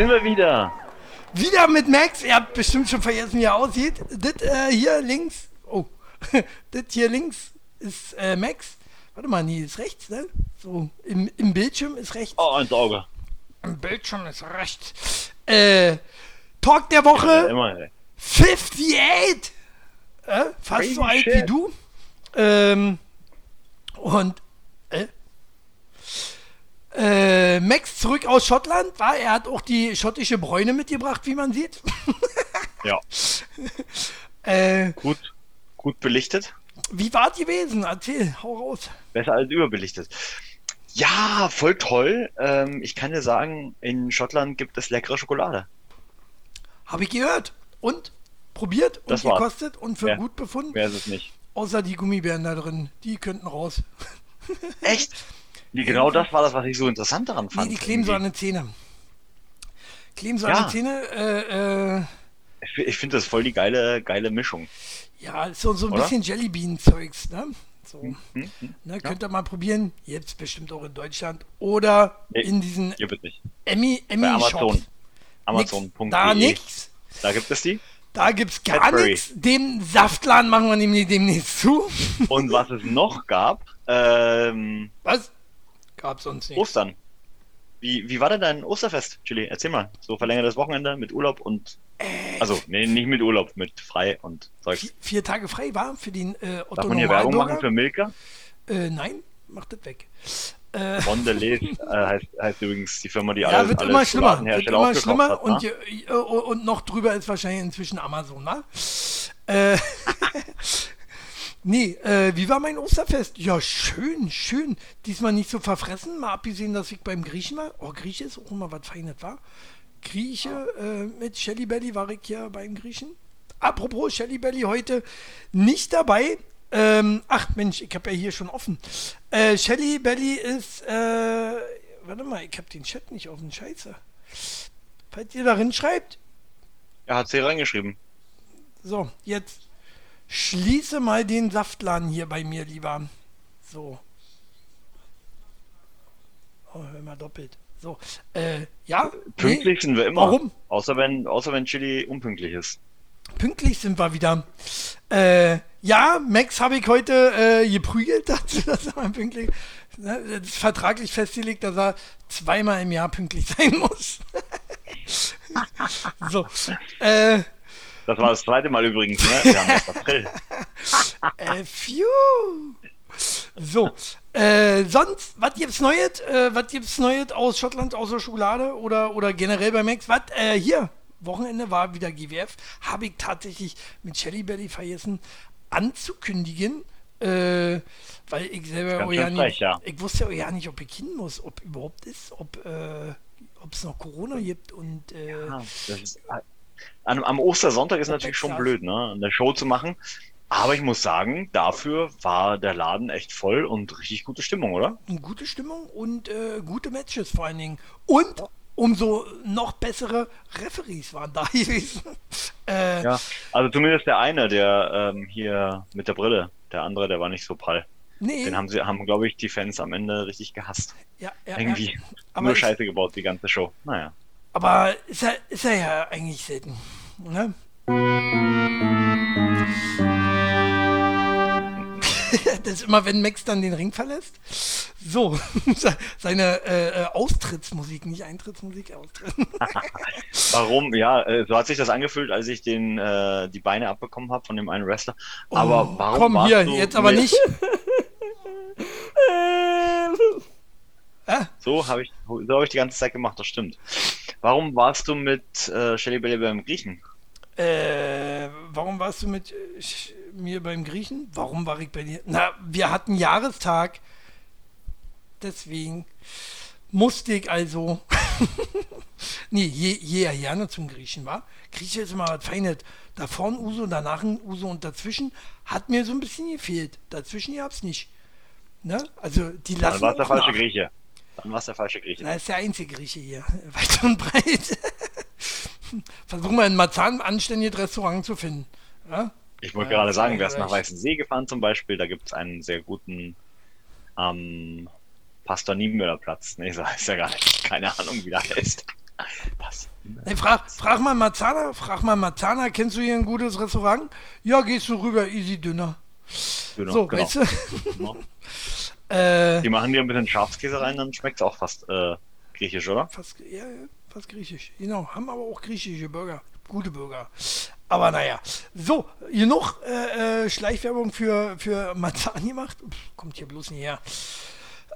wieder. Sind wir wieder. Wieder mit Max. Ihr habt bestimmt schon vergessen, wie er aussieht. Das äh, hier links. Oh. das hier links ist äh, Max. Warte mal, nee, ist rechts, ne? So, im, im Bildschirm ist rechts. Oh, ins Auge. Im Bildschirm ist rechts. Äh, Talk der Woche. Ja, immer, 58! Äh, fast Crazy so alt shit. wie du. Ähm, und äh, Max zurück aus Schottland, war, er hat auch die schottische Bräune mitgebracht, wie man sieht. ja. äh, gut, gut belichtet. Wie war es gewesen? Erzähl, hau raus. Besser als überbelichtet. Ja, voll toll. Ähm, ich kann dir sagen, in Schottland gibt es leckere Schokolade. Habe ich gehört. Und? Probiert und das gekostet und für wer, gut befunden? Wer ist es nicht? Außer die Gummibären da drin. Die könnten raus. Echt? Nee, genau das war das, was ich so interessant daran fand. Nee, die kleben so an den Zähnen. Kleben so ja. an den Zähnen. Äh, äh, ich, ich finde das voll die geile, geile Mischung. Ja, so, so ein Oder? bisschen Jellybean-Zeugs, ne? So. Hm, hm, hm, ne. Könnt ihr mal probieren. Jetzt bestimmt auch in Deutschland. Oder nee, in diesen Emmy, Emmy Amazon. Amazon.de. Da nix. Da gibt es die. Da gibt es gar nichts. Den Saftladen machen wir nämlich demnächst zu. Und was es noch gab, ähm, Was? Gab's uns nicht. Ostern. Wie, wie war denn dein Osterfest, Chili? Erzähl mal. So verlängertes Wochenende mit Urlaub und. Äh, also, nee, nicht mit Urlaub, mit frei und Zeugs. Vier, vier Tage frei war für den äh, Otto Darf man hier Werbung machen für Milka? Äh, nein, macht das weg. Äh, Mondelez äh, heißt, heißt, übrigens die Firma, die ja, alles, wird immer schlimmer, wird immer schlimmer hat, und, ne? und noch drüber ist wahrscheinlich inzwischen Amazon, ne? Äh, nee, äh, wie war mein Osterfest? Ja, schön, schön. Diesmal nicht so verfressen, mal abgesehen, dass ich beim Griechen war. Oh, Grieche ist auch immer was Feines, war. Grieche äh, mit Shelly Belly war ich ja beim Griechen. Apropos Shelly Belly heute nicht dabei, ähm, ach Mensch, ich habe ja hier schon offen. Äh, Shelly Belly ist, äh, warte mal, ich habe den Chat nicht offen, scheiße. Falls ihr darin schreibt. Er hat sie reingeschrieben. So, jetzt schließe mal den Saftladen hier bei mir, lieber. So. Oh, hör mal doppelt. So, äh, ja. Pünktlich nee, sind wir immer. Warum? Außer wenn, außer wenn Chili unpünktlich ist. Pünktlich sind wir wieder. Äh, ja, Max habe ich heute äh, geprügelt dazu, dass er pünktlich. Ne, das ist vertraglich festgelegt, dass er zweimal im Jahr pünktlich sein muss. so. Äh, das war das zweite Mal übrigens, ne? Wir haben April. äh, phew. So, äh, sonst, was gibt's Neues? Äh, was gibt's Neues aus Schottland, außer Schokolade oder, oder generell bei Max? Was? Äh, hier, Wochenende war wieder GWF, habe ich tatsächlich mit Shelly Belly vergessen anzukündigen, äh, weil ich selber auch ja nicht, ja. ich wusste auch ja nicht, ob ich hin muss, ob überhaupt ist, ob äh, es noch Corona gibt und äh, ja, ist, am, am, Ostersonntag ist natürlich schon blöd, ne, eine Show zu machen. Aber ich muss sagen, dafür war der Laden echt voll und richtig gute Stimmung, oder? Gute Stimmung und äh, gute Matches vor allen Dingen. Und umso noch bessere Referees waren da gewesen. Äh, ja, also zumindest der eine, der ähm, hier mit der Brille, der andere, der war nicht so prall. Nee. Den haben sie, haben, glaube ich, die Fans am Ende richtig gehasst. Ja, ja Irgendwie ja. nur Scheiße gebaut, die ganze Show. Naja. Aber ist er, ist er ja eigentlich selten. Ne? das ist immer, wenn Max dann den Ring verlässt. So, seine äh, äh, Austrittsmusik, nicht Eintrittsmusik, Austritt. warum? Ja, äh, so hat sich das angefühlt, als ich den, äh, die Beine abbekommen habe von dem einen Wrestler. Aber oh, warum? Komm hier, jetzt aber nicht. So habe ich, so hab ich die ganze Zeit gemacht, das stimmt. Warum warst du mit äh, Shelly Belly beim Griechen? Äh, warum warst du mit äh, mir beim Griechen? Warum war ich bei dir? Na, wir hatten Jahrestag. Deswegen musste ich also. nee, je, je ja gerne zum Griechen war. Grieche ist immer was Feines. Da vorne Uso, danach ein Uso und dazwischen hat mir so ein bisschen gefehlt. Dazwischen gab es nicht. Ne? Also die lassen. Dann war der falsche nach. Grieche. Dann war es der falsche Grieche. Na, ist der einzige Grieche hier. Weit und breit. Versuchen wir ein Marzahn anständiges Restaurant zu finden. Ja? Ich wollte ja, gerade sagen, wer ist nach Weißensee gefahren zum Beispiel, da gibt es einen sehr guten ähm, Pastor Niemöller-Platz. Nee, so heißt er gar nicht. Keine Ahnung, wie der heißt. Hey, frag, frag mal Marzana, frag mal Marzana, kennst du hier ein gutes Restaurant? Ja, gehst du rüber, easy Dünner. Dünner so, genau. weißt du? Genau. äh, Die machen dir ein bisschen Schafskäse rein, dann schmeckt es auch fast äh, griechisch, oder? Fast, ja, fast griechisch. Genau, haben aber auch griechische Burger. Gute Burger. Aber naja. So, genug äh, äh, Schleichwerbung für, für Marzahn gemacht. Pff, kommt hier bloß nicht her.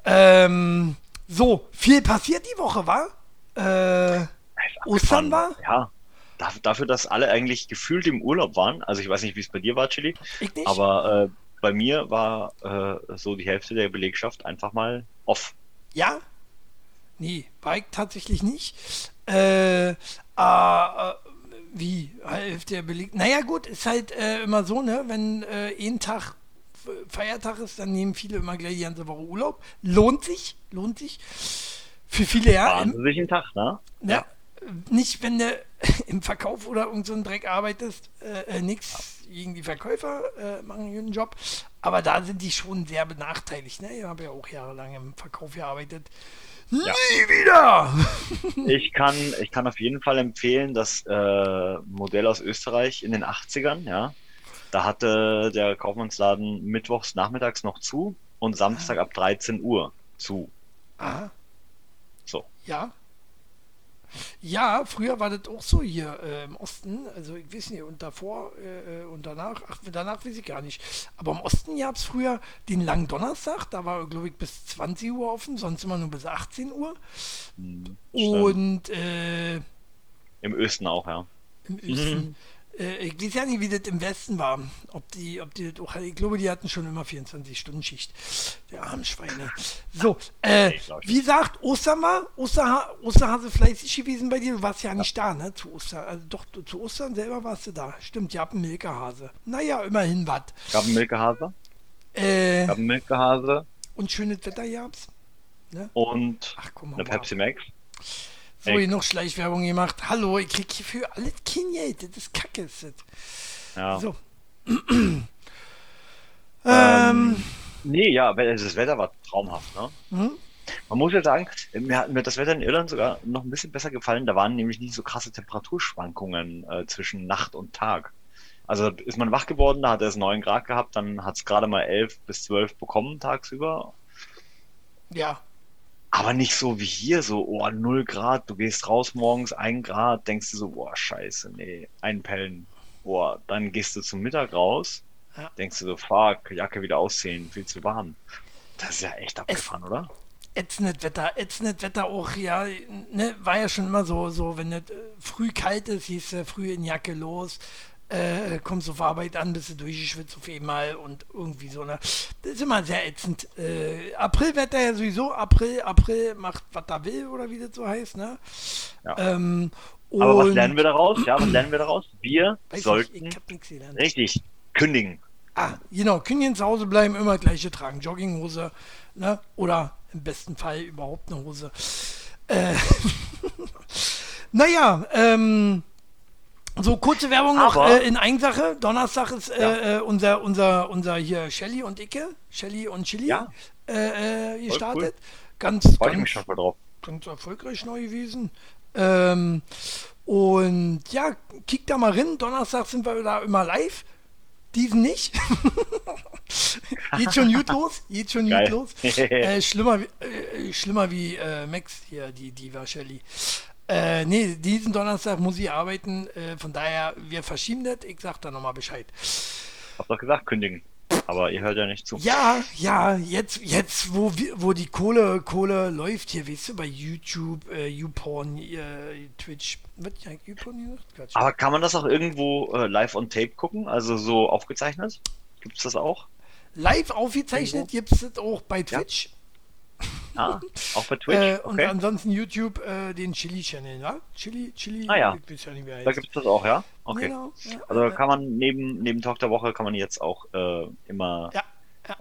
Ähm, so, viel passiert die Woche, war? Äh, Ostern war? Ja. Dafür, dass alle eigentlich gefühlt im Urlaub waren. Also ich weiß nicht, wie es bei dir war, Chili. Ich nicht. Aber äh, bei mir war äh, so die Hälfte der Belegschaft einfach mal off. Ja? Nee, Bike tatsächlich nicht. Äh, äh, wie? Hälfte der Beleg. Naja, gut, ist halt äh, immer so, ne? Wenn äh, ein Tag Feiertag ist, dann nehmen viele immer gleich die ganze Woche Urlaub. Lohnt sich, lohnt sich. Für viele ja. Wahnsinnig Tag, ne? Ja. ja. Nicht, wenn du im Verkauf oder irgend so einen Dreck arbeitest, äh, äh, nichts gegen die Verkäufer, äh, machen guten Job. Aber da sind die schon sehr benachteiligt. Ne? Ich habe ja auch jahrelang im Verkauf gearbeitet. Ja. Nie wieder! ich, kann, ich kann auf jeden Fall empfehlen, das äh, Modell aus Österreich in den 80ern, ja. Da hatte der Kaufmannsladen mittwochs nachmittags noch zu und Samstag ah. ab 13 Uhr zu. Aha. So. Ja. Ja, früher war das auch so hier äh, im Osten. Also ich weiß nicht, und davor äh, und danach, ach, danach weiß ich gar nicht. Aber im Osten gab es früher den langen Donnerstag, da war, glaube ich, bis 20 Uhr offen, sonst immer nur bis 18 Uhr. Hm, und äh, im Östen auch, ja. Im Östen. Mhm. Äh, ich weiß ja nicht, wie das im Westen war. Ob die, ob die auch, ich glaube, die hatten schon immer 24-Stunden-Schicht. Der armen Schweine. So, äh, wie gesagt, Ostern war, Osterha Osterhase fleißig gewesen bei dir. Du warst ja nicht da, ne? Zu Ostern. Also doch, zu Ostern selber warst du da. Stimmt, ihr habt einen Milkehase. Naja, immerhin was. Gab einen Milkehase? Äh. Gab einen Milkehase. Und schönes Wetter gab's. Ne? Und Ach, komm, eine Pepsi Max. Hier noch Schleichwerbung gemacht. Hallo, ich krieg hier für alles kein Geld. Das ist kacke. Ist das. Ja. So. ähm, ähm, nee, ja, das Wetter war traumhaft. Ne? Mhm. Man muss ja sagen, mir hat mir das Wetter in Irland sogar noch ein bisschen besser gefallen. Da waren nämlich nicht so krasse Temperaturschwankungen äh, zwischen Nacht und Tag. Also ist man wach geworden, da hat er es 9 Grad gehabt, dann hat es gerade mal 11 bis 12 bekommen tagsüber. Ja, aber nicht so wie hier, so, oh, 0 Grad, du gehst raus morgens, 1 Grad, denkst du so, boah, scheiße, nee, einpellen. Boah, dann gehst du zum Mittag raus, ja. denkst du so, fuck, Jacke wieder ausziehen, viel zu warm. Das ist ja echt abgefahren, es, oder? Ätzendes Wetter, ätzendes Wetter auch, ja, ne, war ja schon immer so, so, wenn es äh, früh kalt ist, hieß es früh in Jacke los, äh, kommst auf Arbeit an, bist du durchgeschwitzt auf einmal und irgendwie so. Ne? Das ist immer sehr ätzend. Äh, Aprilwetter ja sowieso. April, April macht, was er will, oder wie das so heißt. Ne? Ja. Ähm, Aber was lernen wir daraus? Ja, was lernen wir daraus? Wir sollten richtig kündigen. Ah, genau, kündigen zu Hause bleiben, immer gleiche tragen. Jogginghose, ne? Oder im besten Fall überhaupt eine Hose. Äh, naja, ähm, so, kurze Werbung noch äh, in Eigensache. Donnerstag ist äh, ja. Äh, unser, unser, unser hier Shelly und Icke, Shelly und Chili ja. äh, äh gestartet. Cool. Ganz, Freue ganz, ganz erfolgreich neu gewesen. Ähm, und ja, kick da mal rein. Donnerstag sind wir da immer live. Diesen nicht. geht schon gut los. Geht schon gut los. äh, schlimmer, äh, schlimmer wie äh, Max hier, die Diva Shelly. Äh, nee, diesen Donnerstag muss ich arbeiten. Äh, von daher, wir verschieben das. Ich sag da nochmal Bescheid. Hab doch gesagt, kündigen. Aber ihr hört ja nicht zu. Ja, ja, jetzt, jetzt wo, wo die Kohle, Kohle läuft hier, weißt du, bei YouTube, äh, YouPorn, äh, Twitch. Wird ja YouPorn gesagt? Aber kann man das auch irgendwo äh, live on tape gucken? Also so aufgezeichnet? Gibt es das auch? Live aufgezeichnet gibt es das auch bei Twitch. Ja. Ah, auch bei Twitch. Äh, okay. Und ansonsten YouTube äh, den Chili-Channel, ja? Chili, Chili. Ah ja. ja da gibt es das auch, ja? Okay. Genau, ja, also kann man neben, neben Talk der Woche kann man jetzt auch äh, immer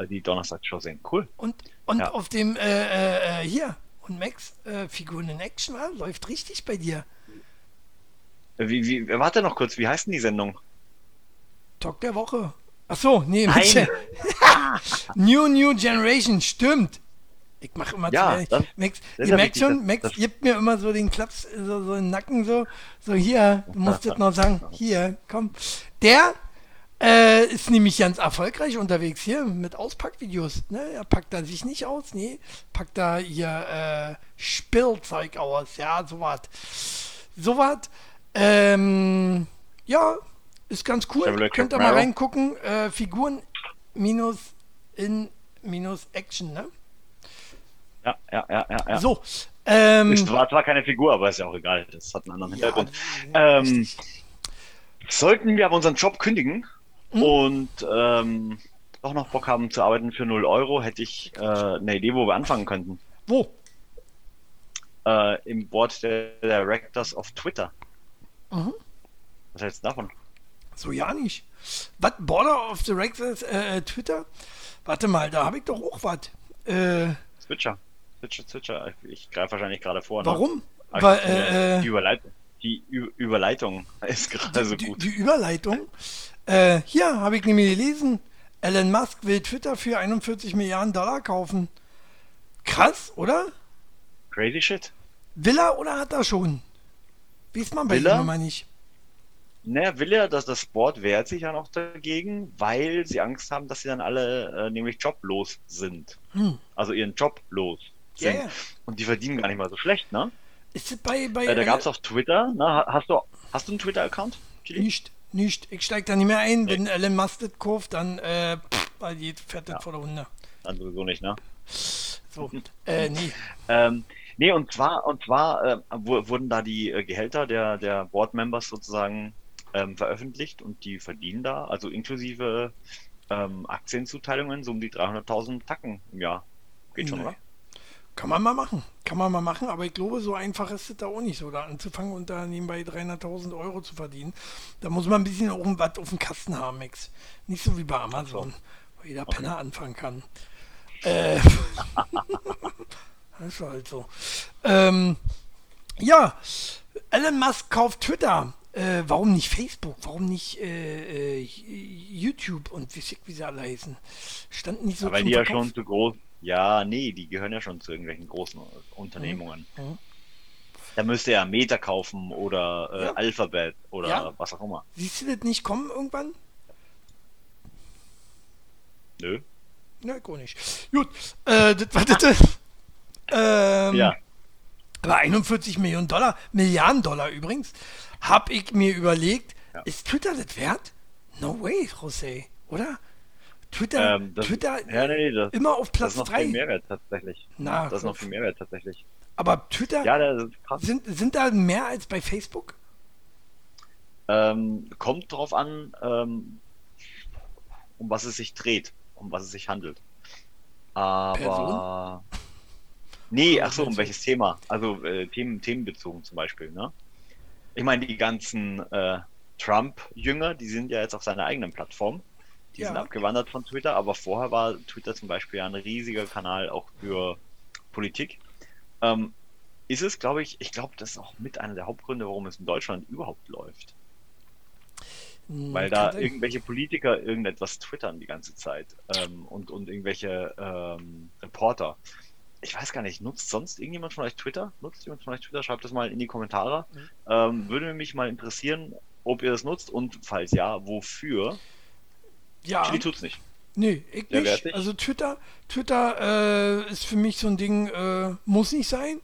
die Donnerstagsshow sehen. Cool. Und, und auf dem äh, äh, hier und Max äh, Figuren in Action läuft richtig bei dir. Wie, wie, warte noch kurz, wie heißt denn die Sendung? Talk der Woche. Ach so, nee, New New Generation, stimmt. Ich mache immer ja, zu das, Max, das ihr merkt schon, Max das, gibt mir immer so den Klaps, so, so den Nacken, so, so hier, du musst jetzt noch sagen, hier, komm. Der äh, ist nämlich ganz erfolgreich unterwegs hier mit Auspackvideos. Ne? Er packt da sich nicht aus, nee, packt da ihr äh, Spielzeug aus, ja, sowas. Sowas. Ähm, ja, ist ganz cool. Könnt ihr mal reingucken. Äh, Figuren minus in minus Action, ne? Ja, ja, ja, ja. ja. So. Ähm, es war zwar keine Figur, aber ist ja auch egal. Das hat einen anderen Hintergrund. Ja, ähm, sollten wir aber unseren Job kündigen hm? und ähm, doch noch Bock haben zu arbeiten für 0 Euro, hätte ich äh, eine Idee, wo wir anfangen könnten. Wo? Äh, Im Board der Directors of Twitter. Mhm. Was hältst du davon? So ja nicht. Was? Border of Directors äh, Twitter? Warte mal, da habe ich doch auch was. Äh, Switcher. Switcher, Switcher. Ich greife wahrscheinlich gerade vor. Ne? Warum? Weil, äh, die Überleitung. Die Ü Überleitung ist gerade so gut. Die, die Überleitung? Äh, hier habe ich nämlich gelesen. Elon Musk will Twitter für 41 Milliarden Dollar kaufen. Krass, oder? Crazy shit. Will er oder hat er schon? Weiß man bei ihm immer nicht. Naja, will er, dass das Board wehrt sich ja noch dagegen, weil sie Angst haben, dass sie dann alle äh, nämlich joblos sind. Hm. Also ihren Job los sind. Yeah. Und die verdienen gar nicht mal so schlecht, ne? Ist bei, bei äh, da gab es auf Twitter, ne? Hast du, hast du einen Twitter-Account? Nicht, nicht. Ich steige da nicht mehr ein. Nee. Wenn Elon Musk das kauft, dann äh, weil die fährt das ja. vor der Hunde. Dann sowieso nicht, ne? So, äh, nee. ähm, nee, und zwar, und zwar äh, wurden da die äh, Gehälter der, der Board-Members sozusagen ähm, veröffentlicht und die verdienen da, also inklusive ähm, Aktienzuteilungen, so um die 300.000 Tacken im Jahr. Geht schon, nee. oder? Kann man mal machen. Kann man mal machen, aber ich glaube, so einfach ist es da auch nicht so, da anzufangen und da nebenbei 300.000 Euro zu verdienen. Da muss man ein bisschen auch was auf dem Kasten haben, Max. Nicht so wie bei Amazon, wo jeder okay. Penner anfangen kann. Äh, das ist halt so. Ähm, ja, Elon Musk kauft Twitter äh, warum nicht Facebook? Warum nicht äh, äh, YouTube und wie, wie sie alle heißen? Standen nicht so Aber die ja schon zu groß. Ja, nee, die gehören ja schon zu irgendwelchen großen Unternehmungen. Mhm. Mhm. Da müsste er Meta kaufen oder äh, ja. Alphabet oder ja. was auch immer. Siehst du das nicht kommen irgendwann? Nö. Nö, gar nicht. Gut, äh, das war das. ähm, ja. Aber 41 Millionen Dollar, Milliarden Dollar übrigens, habe ich mir überlegt, ja. ist Twitter das wert? No way, José, oder? Twitter, ähm, das, Twitter ja, nee, das, immer auf Platz 3. Das ist noch viel Mehrwert tatsächlich. Na, das ist noch viel Mehrwert tatsächlich. Aber Twitter, ja, sind, sind da mehr als bei Facebook? Ähm, kommt drauf an, ähm, um was es sich dreht, um was es sich handelt. Aber. Person? Nee, ach so, um welches Thema? Also äh, Themen, themenbezogen zum Beispiel, ne? Ich meine, die ganzen äh, Trump-Jünger, die sind ja jetzt auf seiner eigenen Plattform. Die ja. sind abgewandert von Twitter, aber vorher war Twitter zum Beispiel ja ein riesiger Kanal auch für Politik. Ähm, ist es, glaube ich, ich glaube, das ist auch mit einer der Hauptgründe, warum es in Deutschland überhaupt läuft. Hm, Weil da irgendwelche Politiker irgendetwas twittern die ganze Zeit ähm, und, und irgendwelche ähm, Reporter ich weiß gar nicht, nutzt sonst irgendjemand von euch Twitter? Nutzt jemand von euch Twitter? Schreibt das mal in die Kommentare. Mhm. Ähm, würde mich mal interessieren, ob ihr das nutzt und falls ja, wofür? Ja. Chili tut's nicht. Nee, ich Der nicht. Also Twitter, Twitter äh, ist für mich so ein Ding, äh, muss nicht sein.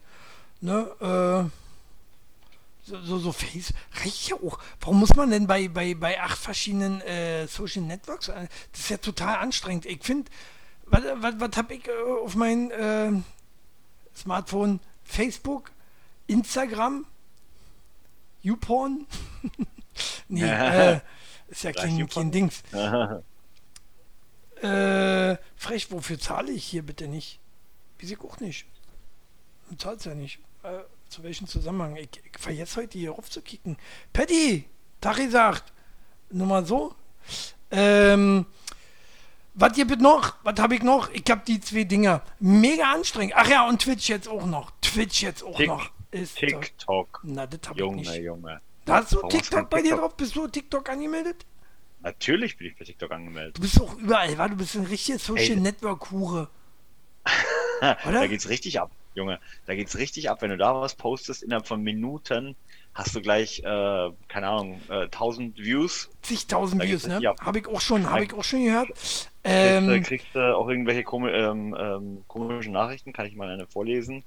Ne? Äh, so, so, so Face reicht ja auch. Warum muss man denn bei, bei, bei acht verschiedenen äh, Social Networks? Äh, das ist ja total anstrengend. Ich finde, was, was, was habe ich äh, auf mein Smartphone? Facebook, Instagram, YouPorn? nee, ist ja kein, kein Dings. Äh, frech, wofür zahle ich hier bitte nicht? Wie ich auch nicht. Du zahlst ja nicht. Äh, zu welchem Zusammenhang? Ich, ich vergesse heute hier raufzukicken. Patty, Tari sagt, nur mal so. Ähm, was gibt noch? Was habe ich noch? Ich habe die zwei Dinger. Mega anstrengend. Ach ja, und Twitch jetzt auch noch. Twitch jetzt auch Tick, noch. Ist TikTok. Na, das habe ich nicht. Junge. Da hast du TikTok bei TikTok? dir drauf? Bist du TikTok angemeldet? Natürlich bin ich bei TikTok angemeldet. Du bist auch überall, wa? Du bist ein richtiges Social Network Hure. da geht's richtig ab, Junge. Da geht's richtig ab. Wenn du da was postest, innerhalb von Minuten hast du gleich, äh, keine Ahnung, äh, 1000 Views. Zigtausend Views, ne? Habe ich auch schon, habe ich auch schon gehört. Ähm, kriegst, kriegst du äh, auch irgendwelche komi ähm, ähm, komischen Nachrichten, kann ich mal eine vorlesen,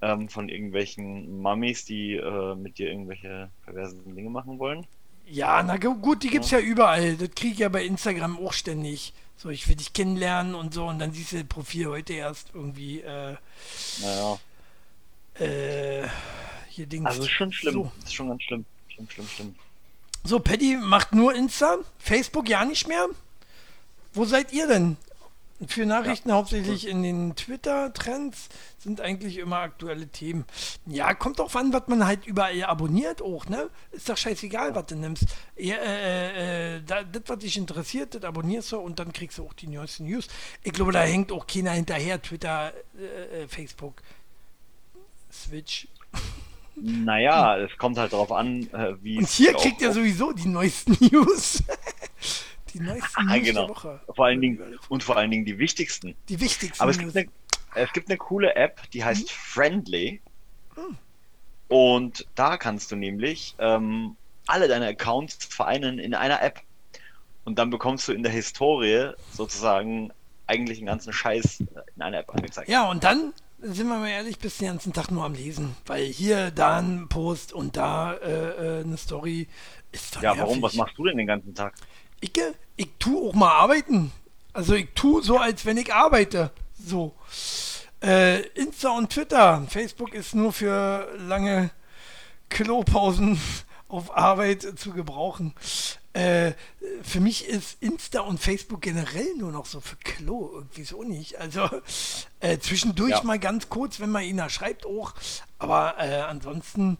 ähm, von irgendwelchen Mummies, die äh, mit dir irgendwelche perversen Dinge machen wollen. Ja, na gut, die gibt's ja, ja überall. Das kriege ich ja bei Instagram auch ständig. So, ich will dich kennenlernen und so, und dann siehst du das Profil heute erst irgendwie. Äh, naja. Äh, hier Dings. Also ist schon schlimm. So. Ist schon ganz schlimm. Schlimm, schlimm, schlimm. So, Paddy macht nur Insta, Facebook ja nicht mehr. Wo seid ihr denn? Für Nachrichten ja. hauptsächlich in den Twitter-Trends sind eigentlich immer aktuelle Themen. Ja, kommt auch an, was man halt überall abonniert auch, ne? Ist doch scheißegal, was du nimmst. Ja, äh, äh, das, was dich interessiert, das abonnierst du und dann kriegst du auch die neuesten News. Ich glaube, da hängt auch keiner hinterher, Twitter, äh, äh Facebook, Switch. Naja, es kommt halt darauf an, äh, wie. Und hier kriegt ihr sowieso die neuesten News. Die neuesten News genau. der Woche. Vor allen Dingen, und vor allen Dingen die wichtigsten. Die wichtigsten. Aber es gibt, eine, es gibt eine coole App, die heißt mhm. Friendly. Mhm. Und da kannst du nämlich ähm, alle deine Accounts vereinen in einer App. Und dann bekommst du in der Historie sozusagen eigentlich einen ganzen Scheiß in einer App angezeigt. Ja, und dann sind wir mal ehrlich, bist den ganzen Tag nur am Lesen. Weil hier, da ein Post und da äh, äh eine Story ist dann Ja, nervig. warum? Was machst du denn den ganzen Tag? Ich, ich tue auch mal arbeiten. Also ich tue so, als wenn ich arbeite. So. Äh, Insta und Twitter. Facebook ist nur für lange Klopausen auf Arbeit zu gebrauchen. Äh, für mich ist Insta und Facebook generell nur noch so für Klo, irgendwie so nicht. Also äh, zwischendurch ja. mal ganz kurz, wenn man ihn da schreibt auch, aber äh, ansonsten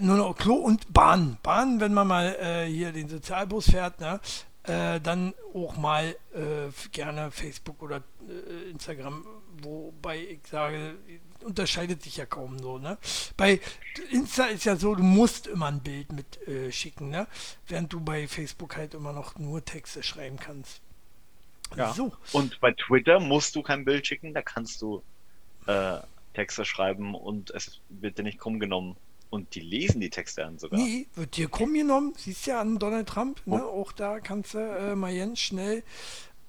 nur noch Klo und Bahn. Bahn, wenn man mal äh, hier den Sozialbus fährt, ne? Äh, dann auch mal äh, gerne Facebook oder Instagram, wobei ich sage, unterscheidet sich ja kaum so, ne? Bei Insta ist ja so, du musst immer ein Bild mit äh, schicken, ne? Während du bei Facebook halt immer noch nur Texte schreiben kannst. Ja. So. Und bei Twitter musst du kein Bild schicken, da kannst du äh, Texte schreiben und es wird dir nicht krumm genommen. Und die lesen die Texte an sogar. Nee, wird dir krumm genommen. Siehst ja an Donald Trump, ne? Oh. Auch da kannst du äh, mal ganz schnell.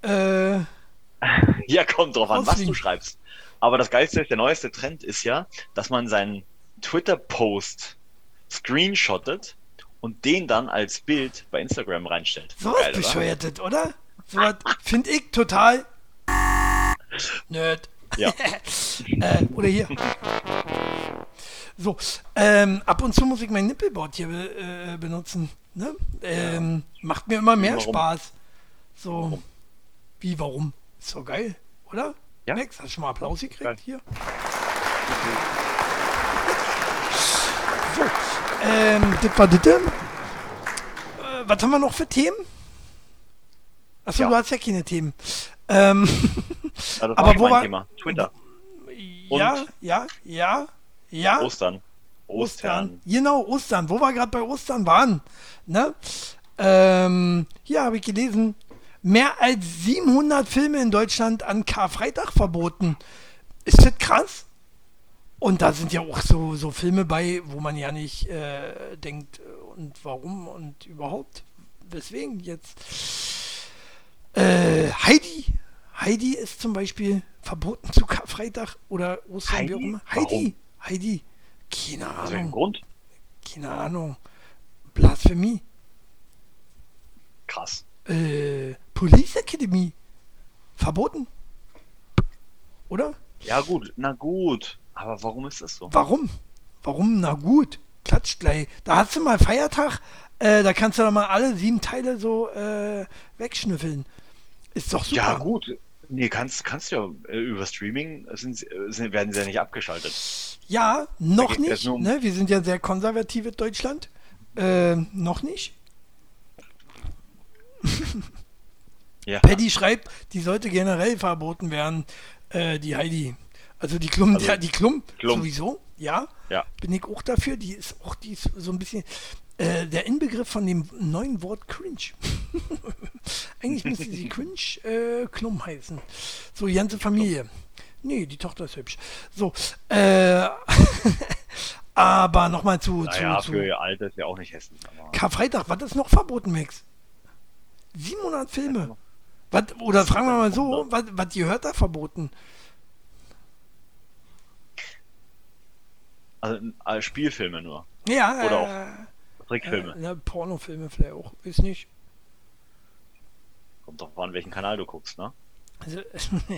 Äh, ja, kommt drauf an, was du schreibst. Aber das Geilste der neueste Trend ist ja, dass man seinen Twitter-Post screenshottet und den dann als Bild bei Instagram reinstellt. So was bescheuertet, oder? So finde ich total nerd. Ja. äh, oder hier. So, ähm, ab und zu muss ich mein Nippelboard hier äh, benutzen. Ne? Ähm, ja. Macht mir immer mehr warum? Spaß. So, warum? wie, warum? Ist so geil, oder? Ja. Max, hast du schon mal Applaus gekriegt Geil. hier? So, ähm, das war das. Äh, was haben wir noch für Themen? Achso, ja. du hast ja keine Themen. Ähm, ja, aber wo war Thema? Twitter. Und ja, ja, ja. Ostern. Ostern. Ostern. Genau, Ostern. Wo wir gerade bei Ostern waren. Ne? Ähm, hier habe ich gelesen, mehr als 700 Filme in Deutschland an Karfreitag verboten. Ist das krass? Und da sind ja auch so, so Filme bei, wo man ja nicht äh, denkt, äh, und warum und überhaupt, weswegen jetzt. Äh, Heidi. Heidi ist zum Beispiel verboten zu Karfreitag oder Ostern, Heidi? wie auch immer. Heidi. Warum? Heidi. Keine Ahnung. Also Grund? Keine Ahnung. Blasphemie. Krass. Äh, Police Academy. Verboten. Oder? Ja, gut, na gut. Aber warum ist das so? Warum? Warum? Na gut. Klatscht gleich. Da hast du mal Feiertag, äh, da kannst du doch mal alle sieben Teile so äh, wegschnüffeln. Ist doch super. Ja, gut. Nee, kannst, kannst du ja äh, über Streaming sind, sind, werden sie ja nicht abgeschaltet. Ja, noch nicht. Um ne? Wir sind ja sehr konservatives Deutschland. Äh, noch nicht. Ja. Paddy schreibt, die sollte generell verboten werden, äh, die Heidi. Also die Klum, also, die Klum, Klum, sowieso, ja. ja. Bin ich auch dafür. Die ist auch die ist so ein bisschen äh, der Inbegriff von dem neuen Wort cringe. Eigentlich müsste sie cringe äh, Klum heißen. So, die ganze Familie. Nee, die Tochter ist hübsch. So, äh, aber nochmal zu, naja, zu, für ihr Alter ist ja auch nicht hässlich. Karfreitag, was ist noch verboten, Max? 700 Filme. Was, oder fragen wir mal so, was, was gehört da verboten? Also, also Spielfilme nur. Ja, Oder auch Trickfilme. Äh, ja, Pornofilme vielleicht auch. Ist nicht. Kommt doch an, welchen Kanal du guckst, ne? Also,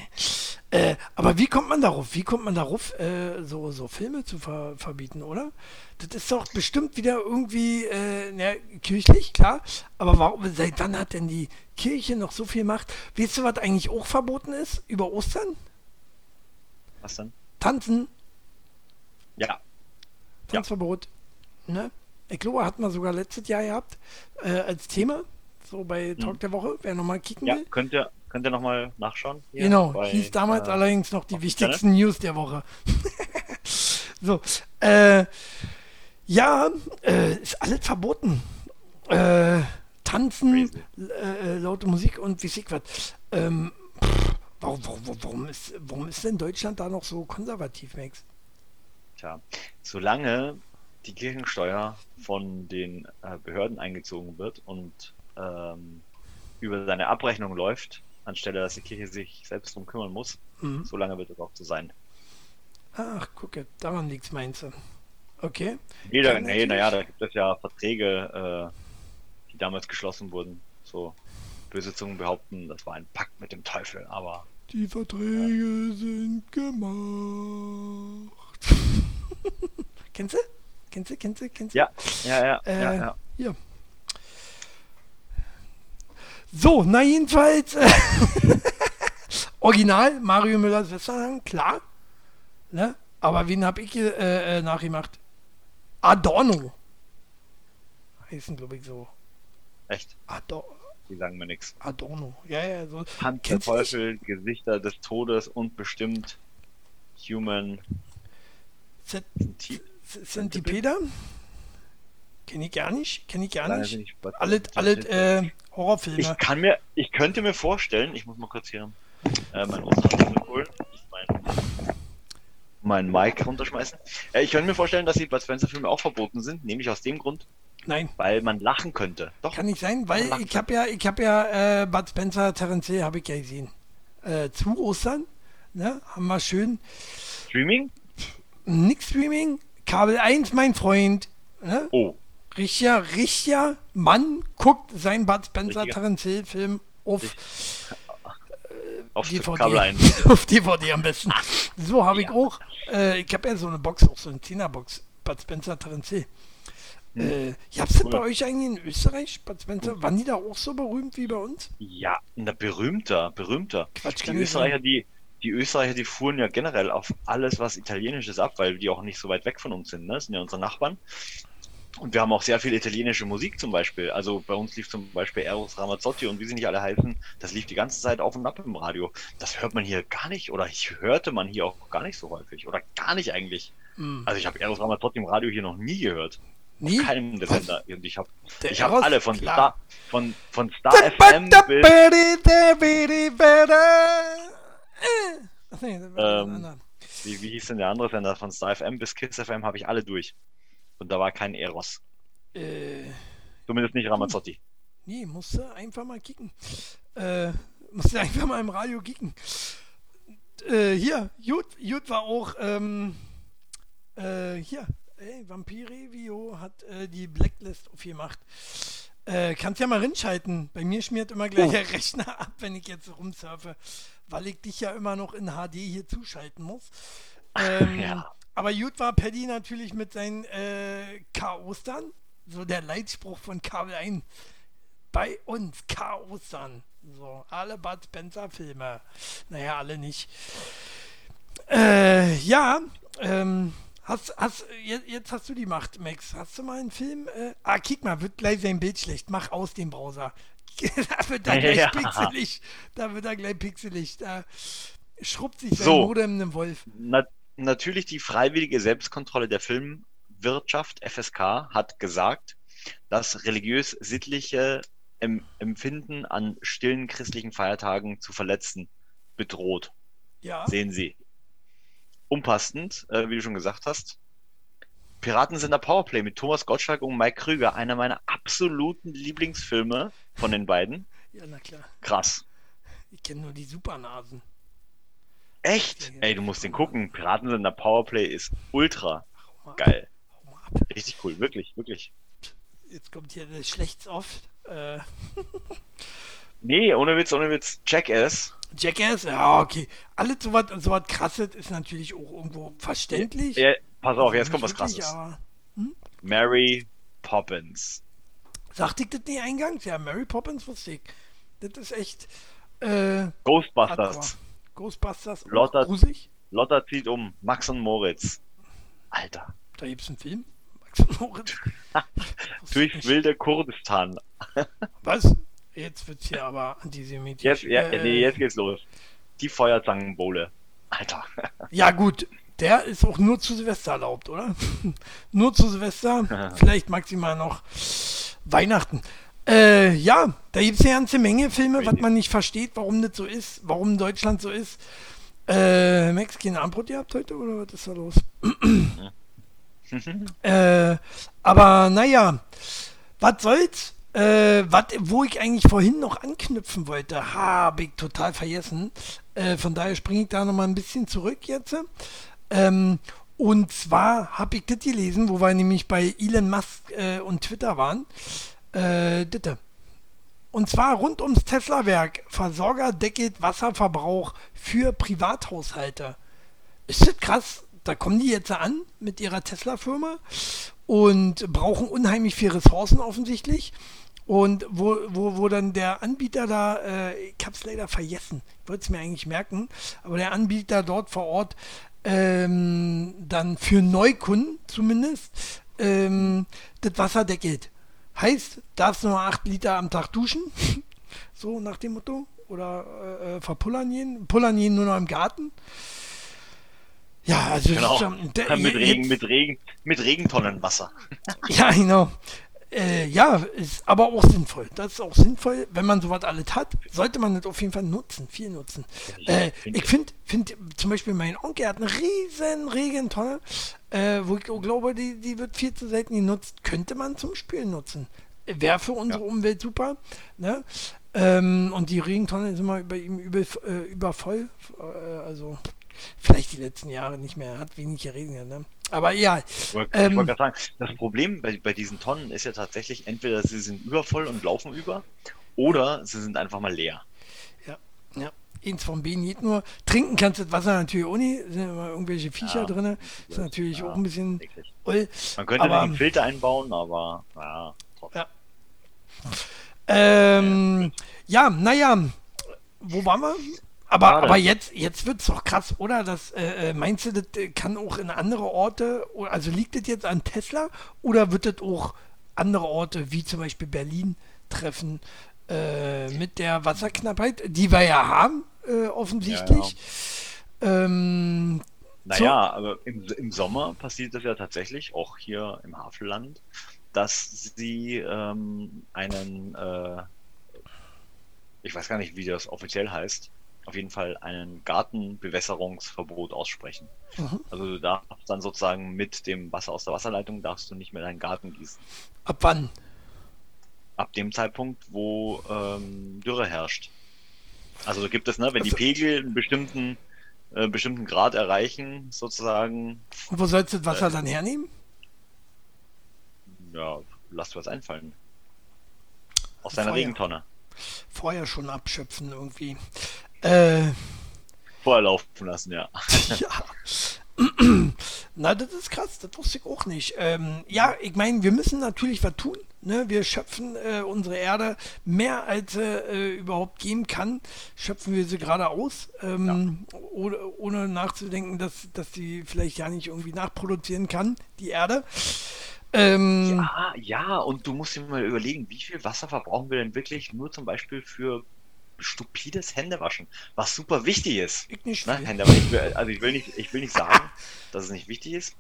äh, aber wie kommt man darauf? Wie kommt man darauf, äh, so, so Filme zu ver verbieten, oder? Das ist doch bestimmt wieder irgendwie äh, na, kirchlich, klar. Aber warum, seit wann hat denn die Kirche noch so viel Macht? Weißt du, was eigentlich auch verboten ist über Ostern? Was denn? Tanzen. Ja. Tanzverbot. Ja. Ne? Ich glaube, hatten wir sogar letztes Jahr gehabt äh, als Thema. So bei Talk hm. der Woche, wer nochmal kicken ja, will. Könnt ihr, könnt ihr nochmal nachschauen? Genau, bei, hieß damals äh, allerdings noch die wichtigsten News der Woche. so, äh, ja, äh, ist alles verboten. Äh, tanzen, äh, laute Musik und wie ich was. Ähm, warum, warum, warum, ist, warum ist denn Deutschland da noch so konservativ, Max? Tja, solange die Kirchensteuer von den äh, Behörden eingezogen wird und ähm, über seine Abrechnung läuft, anstelle dass die Kirche sich selbst darum kümmern muss, mhm. so lange wird es auch so sein. Ach, gucke, daran liegt es, meinst du? Okay. Nee, da, nee naja, da gibt es ja Verträge, äh, die damals geschlossen wurden. So böse Zungen behaupten, das war ein Pakt mit dem Teufel, aber. Die Verträge ja. sind gemacht. kennst du? Kennst du? Kennst du? Kennst du? Ja, ja, ja. Äh, ja, ja. Hier. So, na jedenfalls. Äh, Original, Mario Müller Westerland, klar. Ne? Aber wen habe ich äh, äh, nachgemacht? Adorno. Heißen, glaube ich, so. Echt? Adorno. Die sagen mir nichts. Adorno. Ja, ja, so. Hand der Teufel, Gesichter des Todes und bestimmt Human. Centipede? Kenne ich gar nicht. Kenne ich gar nicht. Alle, alle äh, Horrorfilme. Ich kann mir, ich könnte mir vorstellen, ich muss mal kurz hier äh, mein holen, mein, mein Mic runterschmeißen. Äh, ich könnte mir vorstellen, dass die Bud Spencer Filme auch verboten sind, nämlich aus dem Grund, Nein. Weil man lachen könnte. Doch. Kann nicht sein, weil ich habe ja, ich habe ja äh, Bud Spencer, Terence Hill habe ich ja gesehen. Äh, zu Ostern, ne, haben wir schön. Streaming? Nix Streaming. Kabel 1, mein Freund. Ne? Oh richtiger, richtiger Mann guckt seinen Bud Spencer Terence Hill Film auf, äh, auf DVD. auf DVD am besten. So habe ich ja. auch. Äh, ich habe ja so eine Box, auch so eine 10er Box. Bud Spencer Terence Hill. Hm. Äh, Gab es bei euch eigentlich in Österreich, Bud Spencer? Waren die da auch so berühmt wie bei uns? Ja, na, berühmter, berühmter. Quatsch, die Österreicher, die, die Österreicher, die fuhren ja generell auf alles, was Italienisches ab, weil die auch nicht so weit weg von uns sind. Ne? Das sind ja unsere Nachbarn. Und wir haben auch sehr viel italienische Musik zum Beispiel. Also bei uns lief zum Beispiel Eros Ramazzotti und wie sie nicht alle heißen, das lief die ganze Zeit auf und ab im Radio. Das hört man hier gar nicht oder ich hörte man hier auch gar nicht so häufig oder gar nicht eigentlich. Mhm. Also ich habe Eros Ramazzotti im Radio hier noch nie gehört. Nie? Auf keinem der Sender. Und ich habe ich hab alle von Star, von, von Star FM bis... Ähm, wie, wie hieß denn der andere Sender? Von Star FM bis Kiss FM habe ich alle durch. Und da war kein Eros. Äh, Zumindest nicht Ramazzotti. Nee, musste einfach mal kicken. Äh, musste einfach mal im Radio kicken. Äh, hier, Jut, Jut war auch, ähm, äh, hier, ey, Vampirevio hat äh, die Blacklist aufgemacht. Äh, kannst ja mal rinschalten. Bei mir schmiert immer gleich oh. der Rechner ab, wenn ich jetzt rumsurfe, weil ich dich ja immer noch in HD hier zuschalten muss. Ähm, ja. Aber gut war Paddy natürlich mit seinen äh, Chaosern. So der Leitspruch von Kabel 1. Bei uns Chaosern. So, alle Bud Spencer Filme. Naja, alle nicht. Äh, ja, ähm, hast, hast, jetzt, jetzt, hast du die Macht, Max. Hast du mal einen Film? Äh, ah, kick mal, wird gleich sein Bild schlecht. Mach aus dem Browser. da wird er gleich ja. pixelig. Da wird er gleich pixelig. Da schrubbt sich sein so, Modem einem Wolf. Na, natürlich die freiwillige Selbstkontrolle der Filmwirtschaft, FSK, hat gesagt, dass religiös-sittliche Empfinden an stillen christlichen Feiertagen zu verletzen bedroht. Ja. Sehen Sie. unpassend, äh, wie du schon gesagt hast. Piraten sind der Powerplay mit Thomas Gottschalk und Mike Krüger, einer meiner absoluten Lieblingsfilme von den beiden. Ja, na klar. Krass. Ich kenne nur die Supernasen. Echt? Ey, du musst den gucken. Piraten sind der Powerplay ist ultra geil. Richtig cool, wirklich, wirklich. Jetzt kommt hier das schlechts oft. Äh. nee, ohne Witz, ohne Witz. Jackass. Jackass, ja, okay. Alles so was so was krasses ist natürlich auch irgendwo verständlich. Ja, pass auf, jetzt kommt was krasses. Aber, hm? Mary Poppins. Sagte ich das nicht eingangs? Ja, Mary Poppins wusste ich. Das ist echt. Äh, Ghostbusters. Ghostbusters. Lotta. Lotta zieht um. Max und Moritz. Alter. Da gibt es einen Film. Max und Moritz. Durch wilde Kurdistan. Was? Jetzt wird's hier aber antisemitisch. Jetzt, ja, äh, nee, jetzt geht's los. Die Feuerzangenbowle. Alter. ja, gut. Der ist auch nur zu Silvester erlaubt, oder? nur zu Silvester. Vielleicht maximal noch Weihnachten. Äh, ja, da gibt es eine ganze Menge Filme, was man nicht versteht, warum das so ist, warum Deutschland so ist. Äh, Max, keine Antwort ihr habt heute oder was ist da los? äh, aber naja, was soll's? Äh, wat, wo ich eigentlich vorhin noch anknüpfen wollte, habe ich total vergessen. Äh, von daher springe ich da nochmal ein bisschen zurück jetzt. Ähm, und zwar habe ich das gelesen, wo wir nämlich bei Elon Musk äh, und Twitter waren. Äh, bitte. Und zwar rund ums Tesla-Werk. Versorger deckelt Wasserverbrauch für Privathaushalte. Ist das krass? Da kommen die jetzt an mit ihrer Tesla-Firma und brauchen unheimlich viel Ressourcen offensichtlich. Und wo, wo, wo dann der Anbieter da, äh, ich hab's leider vergessen, ich wollte es mir eigentlich merken, aber der Anbieter dort vor Ort ähm, dann für Neukunden zumindest ähm, das Wasser deckelt. Heißt, darfst du nur 8 Liter am Tag duschen? so nach dem Motto. Oder äh, äh, verpullern jeden. Pullern jeden nur noch im Garten. Ja, also genau. Schon, der, mit, Regen, mit, Regen, mit Regentonnenwasser. ja, genau. Äh, ja, ist aber auch sinnvoll. Das ist auch sinnvoll, wenn man sowas alles hat, sollte man das auf jeden Fall nutzen, viel nutzen. Äh, ich finde find, zum Beispiel mein Onkel hat eine riesen Regentonne, äh, wo ich glaube, die, die wird viel zu selten genutzt. Könnte man zum Spülen nutzen. Wäre für unsere ja. Umwelt super. Ne? Ähm, und die Regentonne ist immer bei ihm über, äh, übervoll. Äh, also vielleicht die letzten Jahre nicht mehr. Hat wenig geregnet. Ne? Aber ja. Ich wollte ähm, wollt gerade sagen, das Problem bei, bei diesen Tonnen ist ja tatsächlich, entweder sie sind übervoll und laufen über, oder sie sind einfach mal leer. Ja, ja. Eins von B nicht nur. Trinken kannst du das Wasser natürlich nicht, sind immer irgendwelche Viecher ja, drin. Ist natürlich ja, auch ein bisschen. Oll, Man könnte aber, einen Filter einbauen, aber ja. Ja. Ähm, ja, naja, wo waren wir? Aber, aber jetzt, jetzt wird es doch krass, oder? Das, äh, äh, meinst du, das äh, kann auch in andere Orte, also liegt das jetzt an Tesla oder wird das auch andere Orte, wie zum Beispiel Berlin, treffen äh, mit der Wasserknappheit, die wir ja haben, äh, offensichtlich? Ja, ja. Ähm, naja, aber im, im Sommer passiert das ja tatsächlich, auch hier im Havelland, dass sie ähm, einen, äh, ich weiß gar nicht, wie das offiziell heißt, auf jeden Fall einen Gartenbewässerungsverbot aussprechen. Mhm. Also du darfst dann sozusagen mit dem Wasser aus der Wasserleitung darfst du nicht mehr deinen Garten gießen. Ab wann? Ab dem Zeitpunkt, wo ähm, Dürre herrscht. Also gibt es, ne, wenn die also Pegel einen bestimmten, äh, bestimmten Grad erreichen, sozusagen. Und wo sollst du das Wasser äh, dann hernehmen? Ja, lass du was einfallen. Aus deiner Regentonne. Vorher schon abschöpfen irgendwie. Äh, Vorher laufen lassen, ja. ja. Na, das ist krass, das wusste ich auch nicht. Ähm, ja, ich meine, wir müssen natürlich was tun. Ne? Wir schöpfen äh, unsere Erde mehr, als sie äh, überhaupt geben kann. Schöpfen wir sie gerade aus, ähm, ja. ohne, ohne, nachzudenken, dass, dass sie vielleicht ja nicht irgendwie nachproduzieren kann, die Erde. Ähm, ja, ja, und du musst dir mal überlegen, wie viel Wasser verbrauchen wir denn wirklich nur zum Beispiel für stupides Händewaschen, was super wichtig ist. Ich nicht ne? Ich also ich will nicht, ich will nicht sagen, dass es nicht wichtig ist,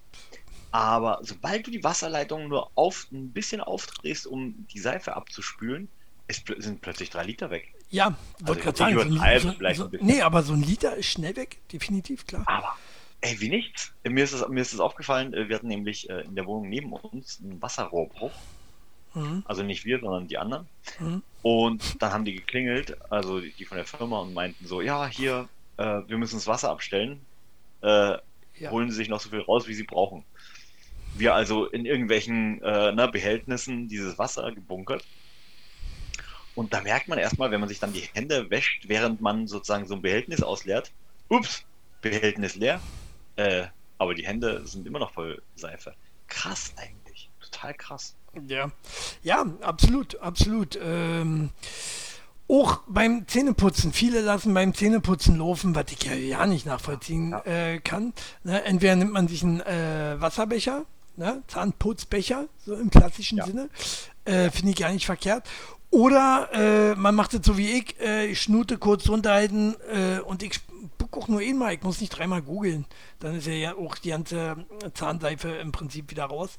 aber sobald du die Wasserleitung nur auf, ein bisschen aufdrehst, um die Seife abzuspülen, ist, sind plötzlich drei Liter weg. Ja, wollte also gerade sagen. So ein, so, so, nee, aber so ein Liter ist schnell weg, definitiv, klar. Aber Ey, wie nichts. Mir ist es, mir ist es aufgefallen, äh, wir hatten nämlich äh, in der Wohnung neben uns einen Wasserrohrbruch. Mhm. Also nicht wir, sondern die anderen. Mhm. Und dann haben die geklingelt, also die von der Firma, und meinten so, ja, hier, äh, wir müssen das Wasser abstellen. Äh, ja. Holen Sie sich noch so viel raus, wie Sie brauchen. Wir also in irgendwelchen äh, na, ne, Behältnissen dieses Wasser gebunkert. Und da merkt man erstmal, wenn man sich dann die Hände wäscht, während man sozusagen so ein Behältnis ausleert, ups, Behältnis leer, äh, aber die Hände sind immer noch voll Seife. Krass eigentlich, total krass. Ja, ja, absolut, absolut. Ähm, auch beim Zähneputzen, viele lassen beim Zähneputzen laufen, was ich ja, ja nicht nachvollziehen äh, kann. Ne? Entweder nimmt man sich einen äh, Wasserbecher, ne? Zahnputzbecher, so im klassischen ja. Sinne, äh, finde ich gar nicht verkehrt. Oder äh, man macht es so wie ich, äh, ich schnute kurz runterhalten äh, und ich gucke auch nur einmal, ich muss nicht dreimal googeln. Dann ist ja auch die ganze Zahnseife im Prinzip wieder raus.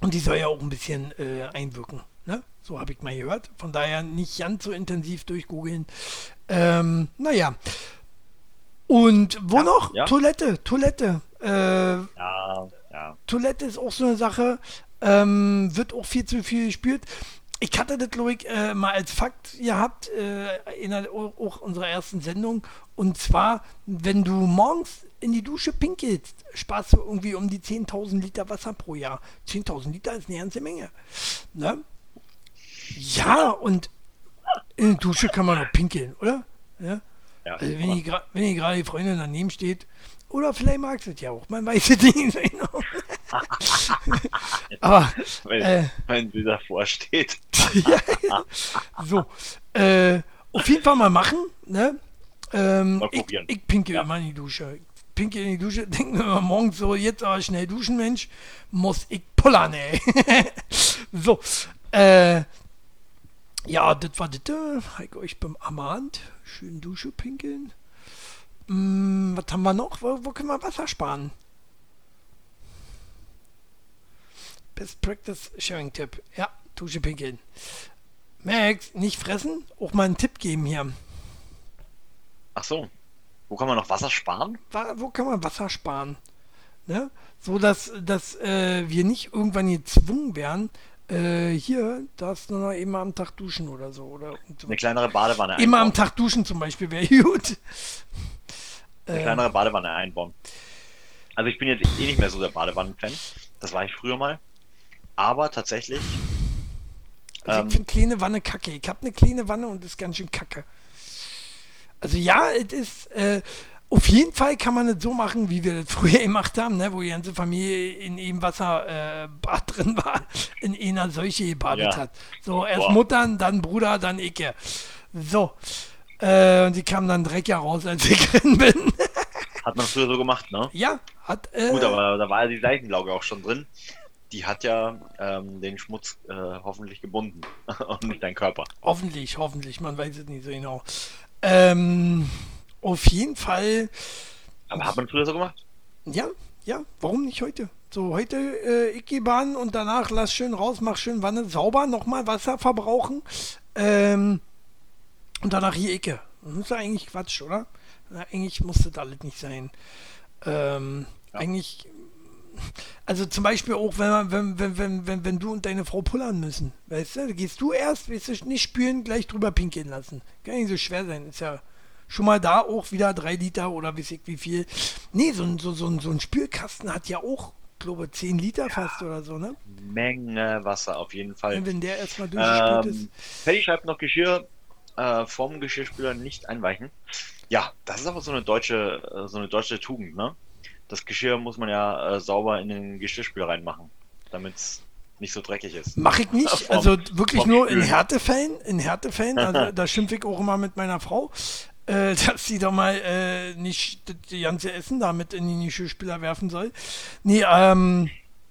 Und die soll ja auch ein bisschen äh, einwirken. Ne? So habe ich mal gehört. Von daher nicht ganz so intensiv durchgoogeln. Ähm, naja. Und wo ja, noch? Ja. Toilette, Toilette. Äh, ja, ja. Toilette ist auch so eine Sache. Ähm, wird auch viel zu viel gespielt. Ich hatte das, glaube ich, äh, mal als Fakt gehabt äh, in der, auch unserer ersten Sendung. Und zwar, wenn du morgens in die Dusche pinkelst, sparst du irgendwie um die 10.000 Liter Wasser pro Jahr. 10.000 Liter ist eine ganze Menge. Ne? Ja, und in der Dusche kann man noch pinkeln, oder? Ja. ja also wenn, die gerade die Freundin daneben steht, oder vielleicht mag sie es ja auch, man weiß es nicht genau. Aber, wenn, äh, wenn sie davor steht. ja, so, äh, auf jeden Fall mal machen, ne? Ähm, mal ich, ich pinke ja. immer in die Dusche pinkel in die Dusche, denke mir immer morgens so, jetzt aber schnell duschen, Mensch, muss ich pullern, ey. so, äh, ja, das war das, äh, ich euch beim Amand, schön Dusche pinkeln. Hm, was haben wir noch? Wo, wo können wir Wasser sparen? Best Practice Sharing Tipp. Ja, Dusche pinkeln. Max, nicht fressen, auch mal einen Tipp geben hier. Ach so. Wo kann man noch Wasser sparen? Wo kann man Wasser sparen? Ne? So dass, dass äh, wir nicht irgendwann gezwungen werden, äh, hier, darfst du noch eben am Tag duschen oder so. Oder Eine kleinere Badewanne einbauen. Immer am Tag duschen zum Beispiel wäre gut. Eine äh, kleinere Badewanne einbauen. Also ich bin jetzt eh nicht mehr so der Badewannen-Fan. Das war ich früher mal. Aber tatsächlich. Also ähm, ich finde kleine Wanne kacke. Ich habe eine kleine Wanne und das ist ganz schön kacke. Also ja, es ist, äh, auf jeden Fall kann man es so machen, wie wir das früher gemacht haben, ne, wo die ganze Familie in einem Wasserbad äh, drin war, in einer Seuche gebadet ja. hat. So, erst Boah. Muttern, dann Bruder, dann Icke. So. Äh, und die kamen dann Dreck ja raus, als ich drin bin. hat man früher so gemacht, ne? Ja, hat. Äh, Gut, aber da war ja die Seitenlauge auch schon drin. Die hat ja ähm, den Schmutz äh, hoffentlich gebunden und nicht dein Körper. Hoffentlich, hoffentlich, man weiß es nicht so genau. Ähm, auf jeden Fall. Aber hat man früher so gemacht? Ja, ja, warum nicht heute? So, heute äh, Bahn und danach lass schön raus, mach schön Wanne sauber, nochmal Wasser verbrauchen. Ähm, und danach hier Ecke. Das ist ja eigentlich Quatsch, oder? Na, eigentlich musste das alles nicht sein. Ähm, ja. Eigentlich also zum Beispiel auch, wenn, man, wenn, wenn, wenn, wenn, wenn du und deine Frau pullern müssen, weißt du, gehst du erst, weißt du, nicht spüren, gleich drüber pinkeln lassen. Kann nicht so schwer sein, ist ja schon mal da auch wieder drei Liter oder weiß ich wie viel. Nee, so, so, so, so ein Spülkasten hat ja auch, glaube 10 Liter ja, fast oder so, ne? Menge Wasser auf jeden Fall. wenn der erstmal durchgespült ähm, ist. Fertig schreibt noch Geschirr äh, vom Geschirrspüler nicht einweichen. Ja, das ist aber so eine deutsche, äh, so eine deutsche Tugend, ne? Das Geschirr muss man ja äh, sauber in den Geschirrspüler reinmachen, damit es nicht so dreckig ist. Mache ich nicht, vom, also wirklich nur Spülen. in Härtefällen, in Härtefällen, also da schimpfe ich auch immer mit meiner Frau, äh, dass sie doch mal äh, nicht das ganze Essen damit in den Geschirrspüler werfen soll. Nee, ähm,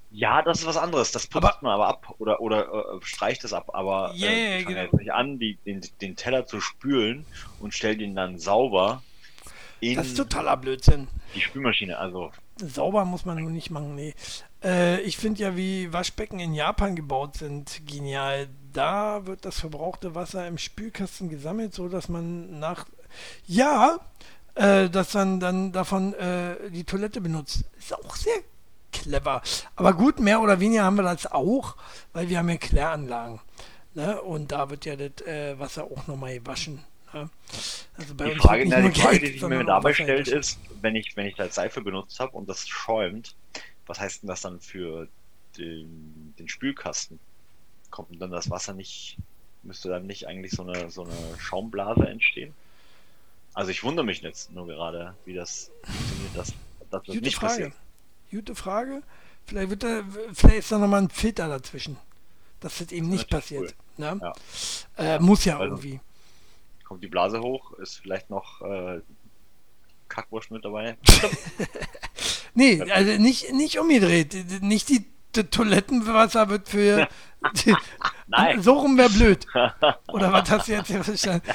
ja, das ist was anderes. Das putzt aber, man aber ab oder, oder äh, streicht es ab. Aber yeah, äh, ich fange genau. jetzt nicht an, die, den, den Teller zu spülen und stell den dann sauber das ist totaler Blödsinn. Die Spülmaschine, also. Sauber muss man nur nicht machen, nee. Äh, ich finde ja, wie Waschbecken in Japan gebaut sind, genial. Da wird das verbrauchte Wasser im Spülkasten gesammelt, so dass man nach. Ja, äh, das dann, dann davon äh, die Toilette benutzt. Ist auch sehr clever. Aber gut, mehr oder weniger haben wir das auch, weil wir haben ja Kläranlagen. Ne? Und da wird ja das äh, Wasser auch nochmal gewaschen. Also die Frage, na, die, Frage die sich mir dabei stellt, ist, wenn ich, wenn ich da Seife benutzt habe und das schäumt, was heißt denn das dann für den, den Spülkasten? Kommt dann das Wasser nicht, müsste dann nicht eigentlich so eine, so eine Schaumblase entstehen? Also ich wundere mich jetzt nur gerade, wie das funktioniert, dass das Gute nicht Frage. passiert. Gute Frage. Vielleicht, wird da, vielleicht ist da nochmal ein Filter dazwischen, dass das eben nicht passiert. Cool. Ne? Ja. Äh, muss ja also, irgendwie. Kommt die Blase hoch, ist vielleicht noch äh, Kackwurst mit dabei? nee, also nicht, nicht umgedreht. Nicht die, die Toilettenwasser wird für. Die, Nein. So rum wäre blöd. Oder was hast du jetzt hier verstanden?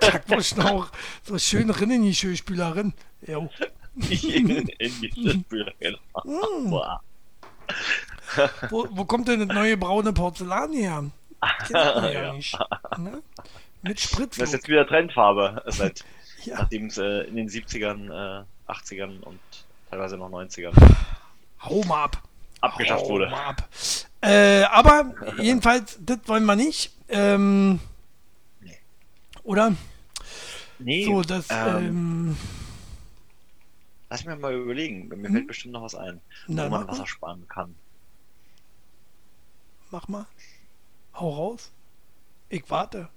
Kackwurst noch so schön rin in die Schönspülerin. Jo. in die Spülerin. Mm. wo, wo kommt denn das neue braune Porzellan her? Kennt man ja, nicht. Ne? Mit Sprit. Das ist jetzt wieder Trendfarbe, seit ja. nachdem es äh, in den 70ern, äh, 80ern und teilweise noch 90ern. Hau mal ab. Abgeschafft Hau wurde. Mal ab. Äh, aber jedenfalls, das wollen wir nicht. Ähm, nee. Oder? Nee. So, das. Ähm, ähm, lass mir mal überlegen. Mir hm? fällt bestimmt noch was ein, Na, wo man Wasser sparen kann. Mach mal. Hau raus. Ich warte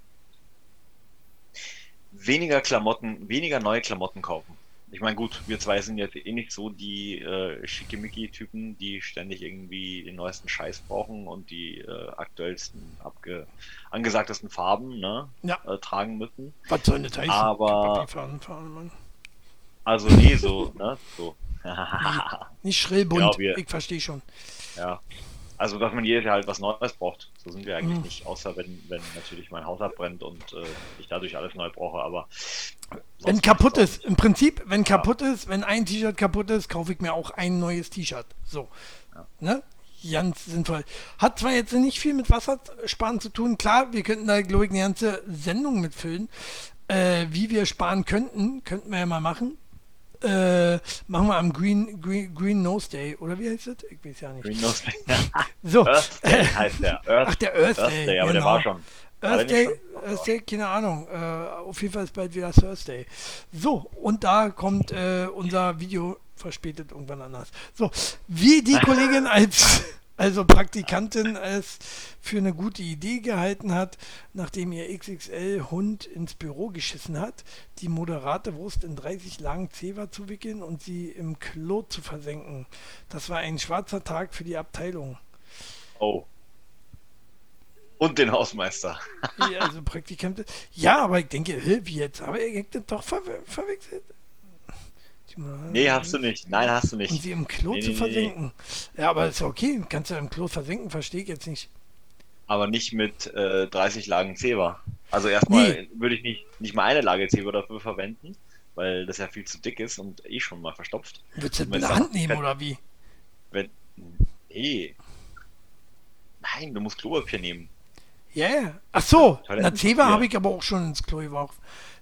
weniger Klamotten, weniger neue Klamotten kaufen. Ich meine, gut, wir zwei sind jetzt eh nicht so die äh, schickimicki-Typen, die ständig irgendwie den neuesten Scheiß brauchen und die äh, aktuellsten, abge angesagtesten Farben ne, ja. äh, tragen müssen. Was soll das heißen? Aber. Fahren, fahren, also, nee, so, ne? So. nicht schrill bunt, ja, wir, ich verstehe schon. Ja, also, dass man jedes Jahr halt was Neues braucht. So sind wir eigentlich mhm. nicht, außer wenn, wenn natürlich mein Haus abbrennt und äh, ich dadurch alles neu brauche, aber. Wenn kaputt ist, im Prinzip, wenn ja. kaputt ist, wenn ein T-Shirt kaputt ist, kaufe ich mir auch ein neues T-Shirt. So. Ja. Ne? Ganz sinnvoll. Hat zwar jetzt nicht viel mit Wassersparen zu tun, klar, wir könnten da, glaube ich, eine ganze Sendung mitfüllen. Äh, wie wir sparen könnten, könnten wir ja mal machen. Äh, machen wir am Green, Green, Green Nose Day, oder wie heißt das? Ich weiß ja nicht. Green Nose Day. so. Earth Day heißt der. Earth, Ach, der Earth, Earth Day. Day aber genau. der war schon. Earth Day, Earth Day, keine Ahnung. Äh, auf jeden Fall ist bald wieder Thursday. So, und da kommt äh, unser Video verspätet irgendwann anders. So, wie die Kollegin als also Praktikantin es für eine gute Idee gehalten hat, nachdem ihr XXL-Hund ins Büro geschissen hat, die moderate Wurst in 30 Lagen Zewa zu wickeln und sie im Klo zu versenken. Das war ein schwarzer Tag für die Abteilung. Oh. Und den Hausmeister. ja, also Praktikantin. Ja, aber ich denke, wie jetzt? Aber er das doch ver verwechselt. Nee, hast du nicht. Nein, hast du nicht. Und sie im Klo nee, zu nee, versenken. Nee. Ja, aber ist okay. Kannst du im Klo versenken, verstehe ich jetzt nicht. Aber nicht mit äh, 30 Lagen Zewa. Also erstmal würde ich nicht, nicht mal eine Lage Zewa dafür verwenden, weil das ja viel zu dick ist und eh schon mal verstopft. Würdest du das mit der Hand nehmen oder wie? Wenn, nee. Nein, du musst Klopapier nehmen. Ja, yeah. Ach so, na Zewa habe ich aber auch schon ins Klo geworfen.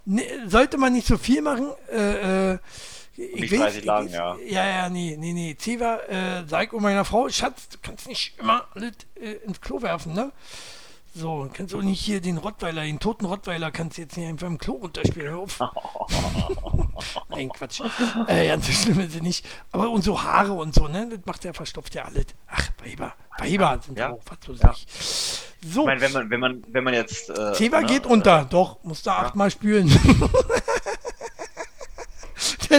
Ne, sollte man nicht so viel machen, äh, äh, ich nicht 30 Lagen, ja. Ja, ja, nee, nee, nee. Ziva, äh, sag um meiner Frau, Schatz, du kannst nicht immer alles äh, ins Klo werfen, ne? So, kannst du nicht hier den Rottweiler, den toten Rottweiler, kannst du jetzt nicht einfach im Klo runterspielen. Hör auf. Nein, Quatsch. Äh, ganz so schlimm ist sie nicht. Aber und so Haare und so, ne? Das macht ja, verstopft ja alles. Ach, Weiber. Weiber sind ja auch, was so ja. So. Ich meine, wenn man, wenn man, wenn man jetzt. Äh, Zewa ne, geht unter, äh, doch, musst du ja. achtmal spülen.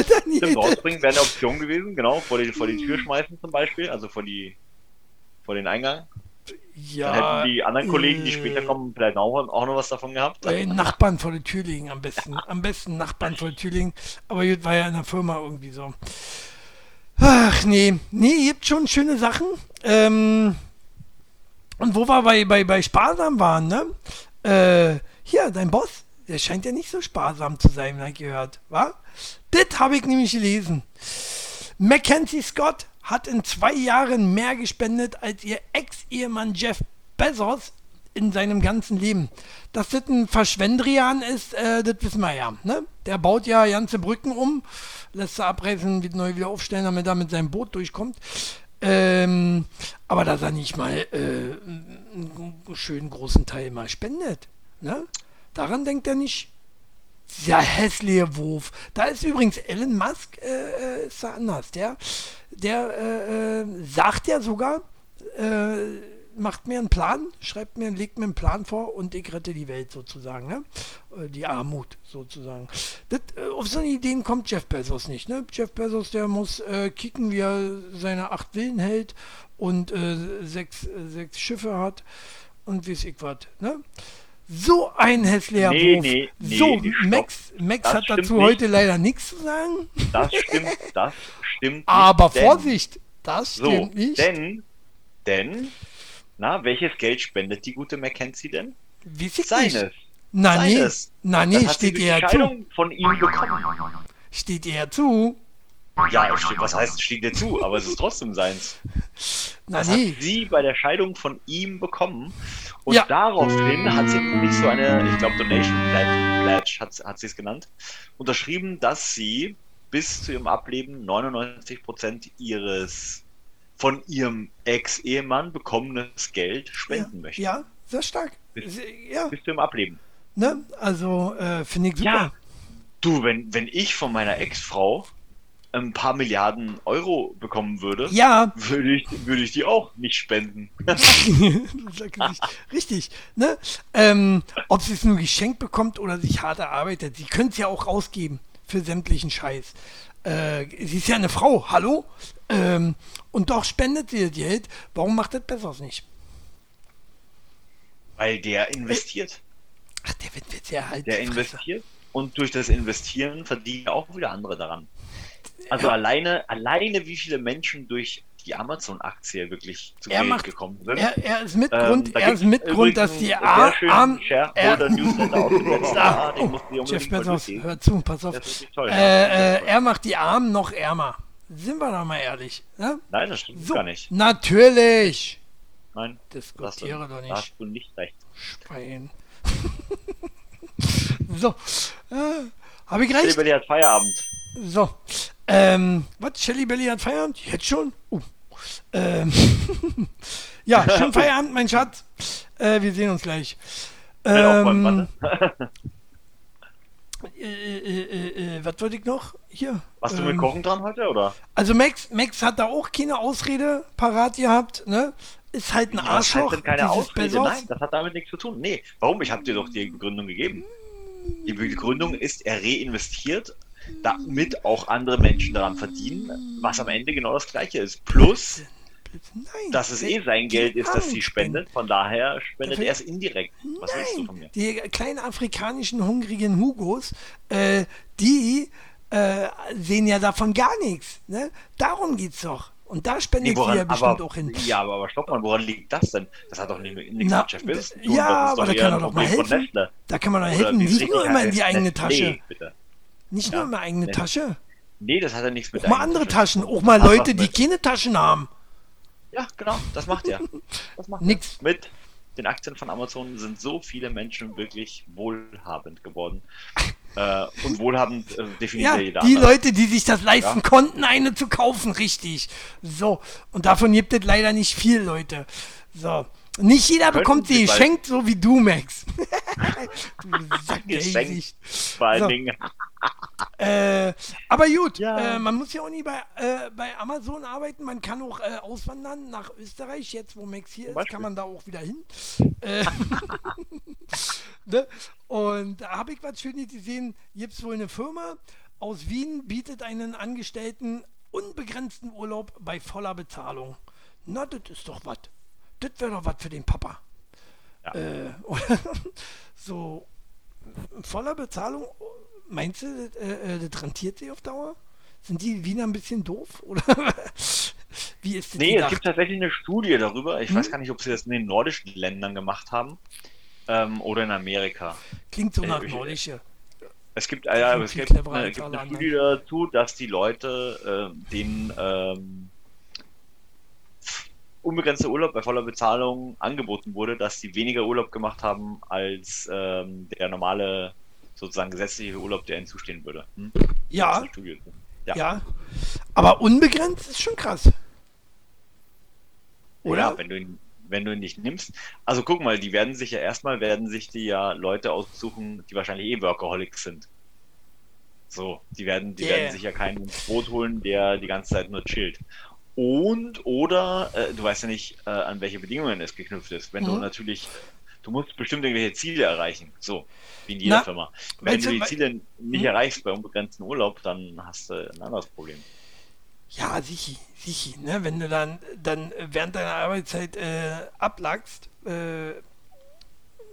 Daniel. Stimmt, rausbringen wäre eine Option gewesen, genau, vor die, vor die Tür schmeißen zum Beispiel, also vor die vor den Eingang. Ja. Dann hätten die anderen Kollegen, die später äh, kommen, vielleicht auch, auch noch was davon gehabt. Äh, Nachbarn vor der Tür liegen am besten. Am besten Nachbarn vor der Tür liegen. Aber das war ja in der Firma irgendwie so. Ach nee, nee, ihr habt schon schöne Sachen. Ähm, und wo wir bei, bei, bei Sparsam waren, ne? Äh, hier, dein Boss, der scheint ja nicht so sparsam zu sein, habe ich gehört, wa? Das habe ich nämlich gelesen. Mackenzie Scott hat in zwei Jahren mehr gespendet als ihr Ex-Ehemann Jeff Bezos in seinem ganzen Leben. Dass das ein Verschwendrian ist, äh, das wissen wir ja. Ne? Der baut ja ganze Brücken um, lässt sie abreißen, wird neu wieder aufstellen, damit er mit seinem Boot durchkommt. Ähm, aber dass er nicht mal äh, einen schönen großen Teil mal spendet. Ne? Daran denkt er nicht. Dieser hässliche Wurf. Da ist übrigens Elon Musk äh, äh ist da anders. Der, der äh, äh sagt ja sogar, äh, macht mir einen Plan, schreibt mir, legt mir einen Plan vor und ich rette die Welt sozusagen, ne? Äh, die Armut sozusagen. Das, auf so eine Ideen kommt Jeff Bezos nicht, ne? Jeff Bezos, der muss äh, kicken, wie er seine acht Villen hält und äh, sechs, sechs Schiffe hat und wie es ich was, ne? So ein hässlicher nee, Beruf. Nee, nee, so, Max, Max hat dazu nicht. heute leider nichts zu sagen. Das stimmt, das stimmt. Aber nicht, Vorsicht, das stimmt so, nicht. Denn, denn, na, welches Geld spendet die gute Mackenzie denn? Wie viel Seines. Na Seines. nee, na nee, steht ihr ja zu. von ihm bekommen. Steht ihr ja zu. Ja, was heißt, steht dir zu, aber es ist trotzdem seins. Na das nee. hat sie bei der Scheidung von ihm bekommen. Und ja. daraufhin hat sie nämlich so eine, ich glaube, Donation Pledge hat, hat sie es genannt, unterschrieben, dass sie bis zu ihrem Ableben 99% ihres von ihrem Ex-Ehemann bekommenes Geld spenden ja, möchte. Ja, sehr stark. Bis, ja. bis zu ihrem Ableben. Ne? Also äh, finde ich super. Ja. Du, wenn, wenn ich von meiner Ex-Frau ein paar Milliarden Euro bekommen würde, ja. würde ich, würde ich die auch nicht spenden. Richtig. Ne? Ähm, ob sie es nur geschenkt bekommt oder sich hart erarbeitet, sie könnte es ja auch rausgeben für sämtlichen Scheiß. Äh, sie ist ja eine Frau, hallo? Ähm, und doch spendet sie das Geld. Warum macht das besser nicht? Weil der investiert. Ach, der wird, wird ja halt. Der investiert und durch das Investieren verdienen auch wieder andere daran. Also ja. alleine, alleine wie viele Menschen durch die Amazon-Aktie wirklich zu er Geld macht, gekommen sind. Er, er ist Mitgrund, ähm, er ist Mitgrund, dass die Arm, er, ah, oh, Jeff Bezos, hör zu, pass auf. Toll, äh, äh, er macht die Armen noch ärmer. Sind wir doch mal ehrlich. Ne? Nein, das stimmt so, gar nicht. Natürlich. Nein, diskutiere doch nicht. hast du nicht recht. Schwein. so, äh, habe ich recht? Silberli hat Feierabend. So, ähm, was? Shelly Belly hat Feierabend? Jetzt schon? Uh. Ähm, ja, schönen Feierabend, mein Schatz. Äh, wir sehen uns gleich. Ähm, äh, äh, äh, äh, was wollte ich noch? Hier. Warst du mit ähm, Kochen dran heute, oder? Also Max, Max hat da auch keine Ausrede parat gehabt, ne? Ist halt ein ja, Arschloch. Das keine Ausrede, nein, das hat damit nichts zu tun. Nee, warum? Ich habe dir doch die Begründung gegeben. Die Begründung ist, er reinvestiert damit auch andere Menschen daran verdienen, was am Ende genau das gleiche ist. Plus, Nein, dass es eh sein Geld ist, das sie spendet. Von daher spendet er es indirekt. Was Nein, willst du von mir? Die kleinen afrikanischen hungrigen Hugos, äh, die äh, sehen ja davon gar nichts. Ne? Darum geht's doch. Und da spendet nee, woran, sie ja bestimmt aber, auch hin. Ja, aber, aber stopp mal, woran liegt das denn? Das hat doch nichts mit Jeff Bezos zu tun. Ja, aber da kann er doch mal helfen. Da kann man doch helfen, nicht nur immer in die eigene Tasche. Bitte. Nicht ja. nur immer eigene nee. Tasche. Nee, das hat ja nichts mit Auch mal andere Taschen. Taschen. Auch mal Leute, die keine Taschen haben. Ja, genau, das macht er. Das macht. Er. Mit den Aktien von Amazon sind so viele Menschen wirklich wohlhabend geworden. äh, und wohlhabend äh, definiert ja, jeder. Die andere. Leute, die sich das leisten ja. konnten, eine zu kaufen, richtig. So. Und davon gibt es leider nicht viel, Leute. So. Nicht jeder Können bekommt sie geschenkt, so wie du, Max. du geschenkt. Vor allen so. Dingen. Äh, aber gut, ja. äh, man muss ja auch nie bei, äh, bei Amazon arbeiten. Man kann auch äh, auswandern nach Österreich. Jetzt, wo Max hier ist, kann man da auch wieder hin. Äh, ne? Und da habe ich was Schönes gesehen. Gibt es wohl eine Firma aus Wien, bietet einen Angestellten unbegrenzten Urlaub bei voller Bezahlung. Na, das ist doch was das wäre doch was für den Papa. Ja. Äh, so voller Bezahlung, meinst du, das, äh, äh, das rentiert sich auf Dauer? Sind die Wiener ein bisschen doof? Oder wie ist das? Nee, gedacht? es gibt tatsächlich eine Studie darüber. Ich hm? weiß gar nicht, ob sie das in den nordischen Ländern gemacht haben ähm, oder in Amerika. Klingt so äh, nach äh, nordische. Es gibt, äh, ja, es gibt, äh, gibt eine Studie dazu, dass die Leute äh, den ähm, unbegrenzter Urlaub bei voller Bezahlung angeboten wurde, dass sie weniger Urlaub gemacht haben als ähm, der normale, sozusagen gesetzliche Urlaub, der ihnen zustehen würde. Hm? Ja. ja. Ja. Aber unbegrenzt ist schon krass. Oder? Ja, wenn du ihn, wenn du ihn nicht nimmst. Also guck mal, die werden sich ja erstmal, werden sich die ja Leute aussuchen, die wahrscheinlich eh Workaholics sind. So, die werden, die yeah. werden sich ja keinen Boot holen, der die ganze Zeit nur chillt. Und, oder, äh, du weißt ja nicht, äh, an welche Bedingungen es geknüpft ist. Wenn mhm. du natürlich, du musst bestimmt irgendwelche Ziele erreichen. So, wie in jeder Na, Firma. Wenn du die Ziele nicht mhm. erreichst bei unbegrenztem Urlaub, dann hast du ein anderes Problem. Ja, sicher, sicher. Ne? Wenn du dann, dann während deiner Arbeitszeit äh, ablagst, äh,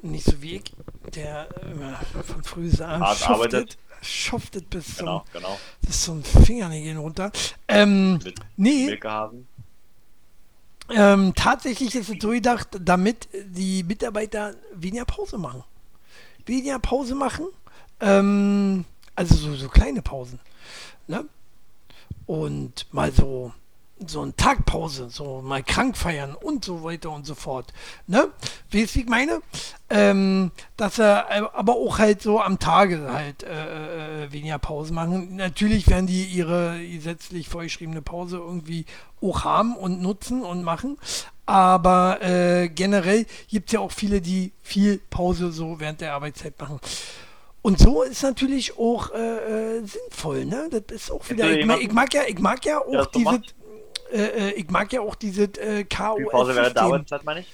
nicht so wie ich, der äh, von früh an arbeitet schuftet bis genau, zum, genau. bis zum Fingernägeln runter. Ähm, Mit nee. Ähm, tatsächlich ist es so gedacht, damit die Mitarbeiter weniger Pause machen. Weniger Pause machen, ähm, also so, so kleine Pausen. Ne? Und mal so so eine Tagpause, so mal krank feiern und so weiter und so fort. Ne? Weißt du, wie ich meine? Ähm, dass er aber auch halt so am Tage halt äh, äh, weniger Pause machen. Natürlich werden die ihre gesetzlich vorgeschriebene Pause irgendwie auch haben und nutzen und machen. Aber äh, generell gibt es ja auch viele, die viel Pause so während der Arbeitszeit machen. Und so ist natürlich auch äh, äh, sinnvoll, ne? Das ist auch wieder. Ich, ich, mag ja, ich mag ja auch diese. Äh, äh, ich mag ja auch diese äh, KOS. Pause während der Arbeitszeit, meine ich?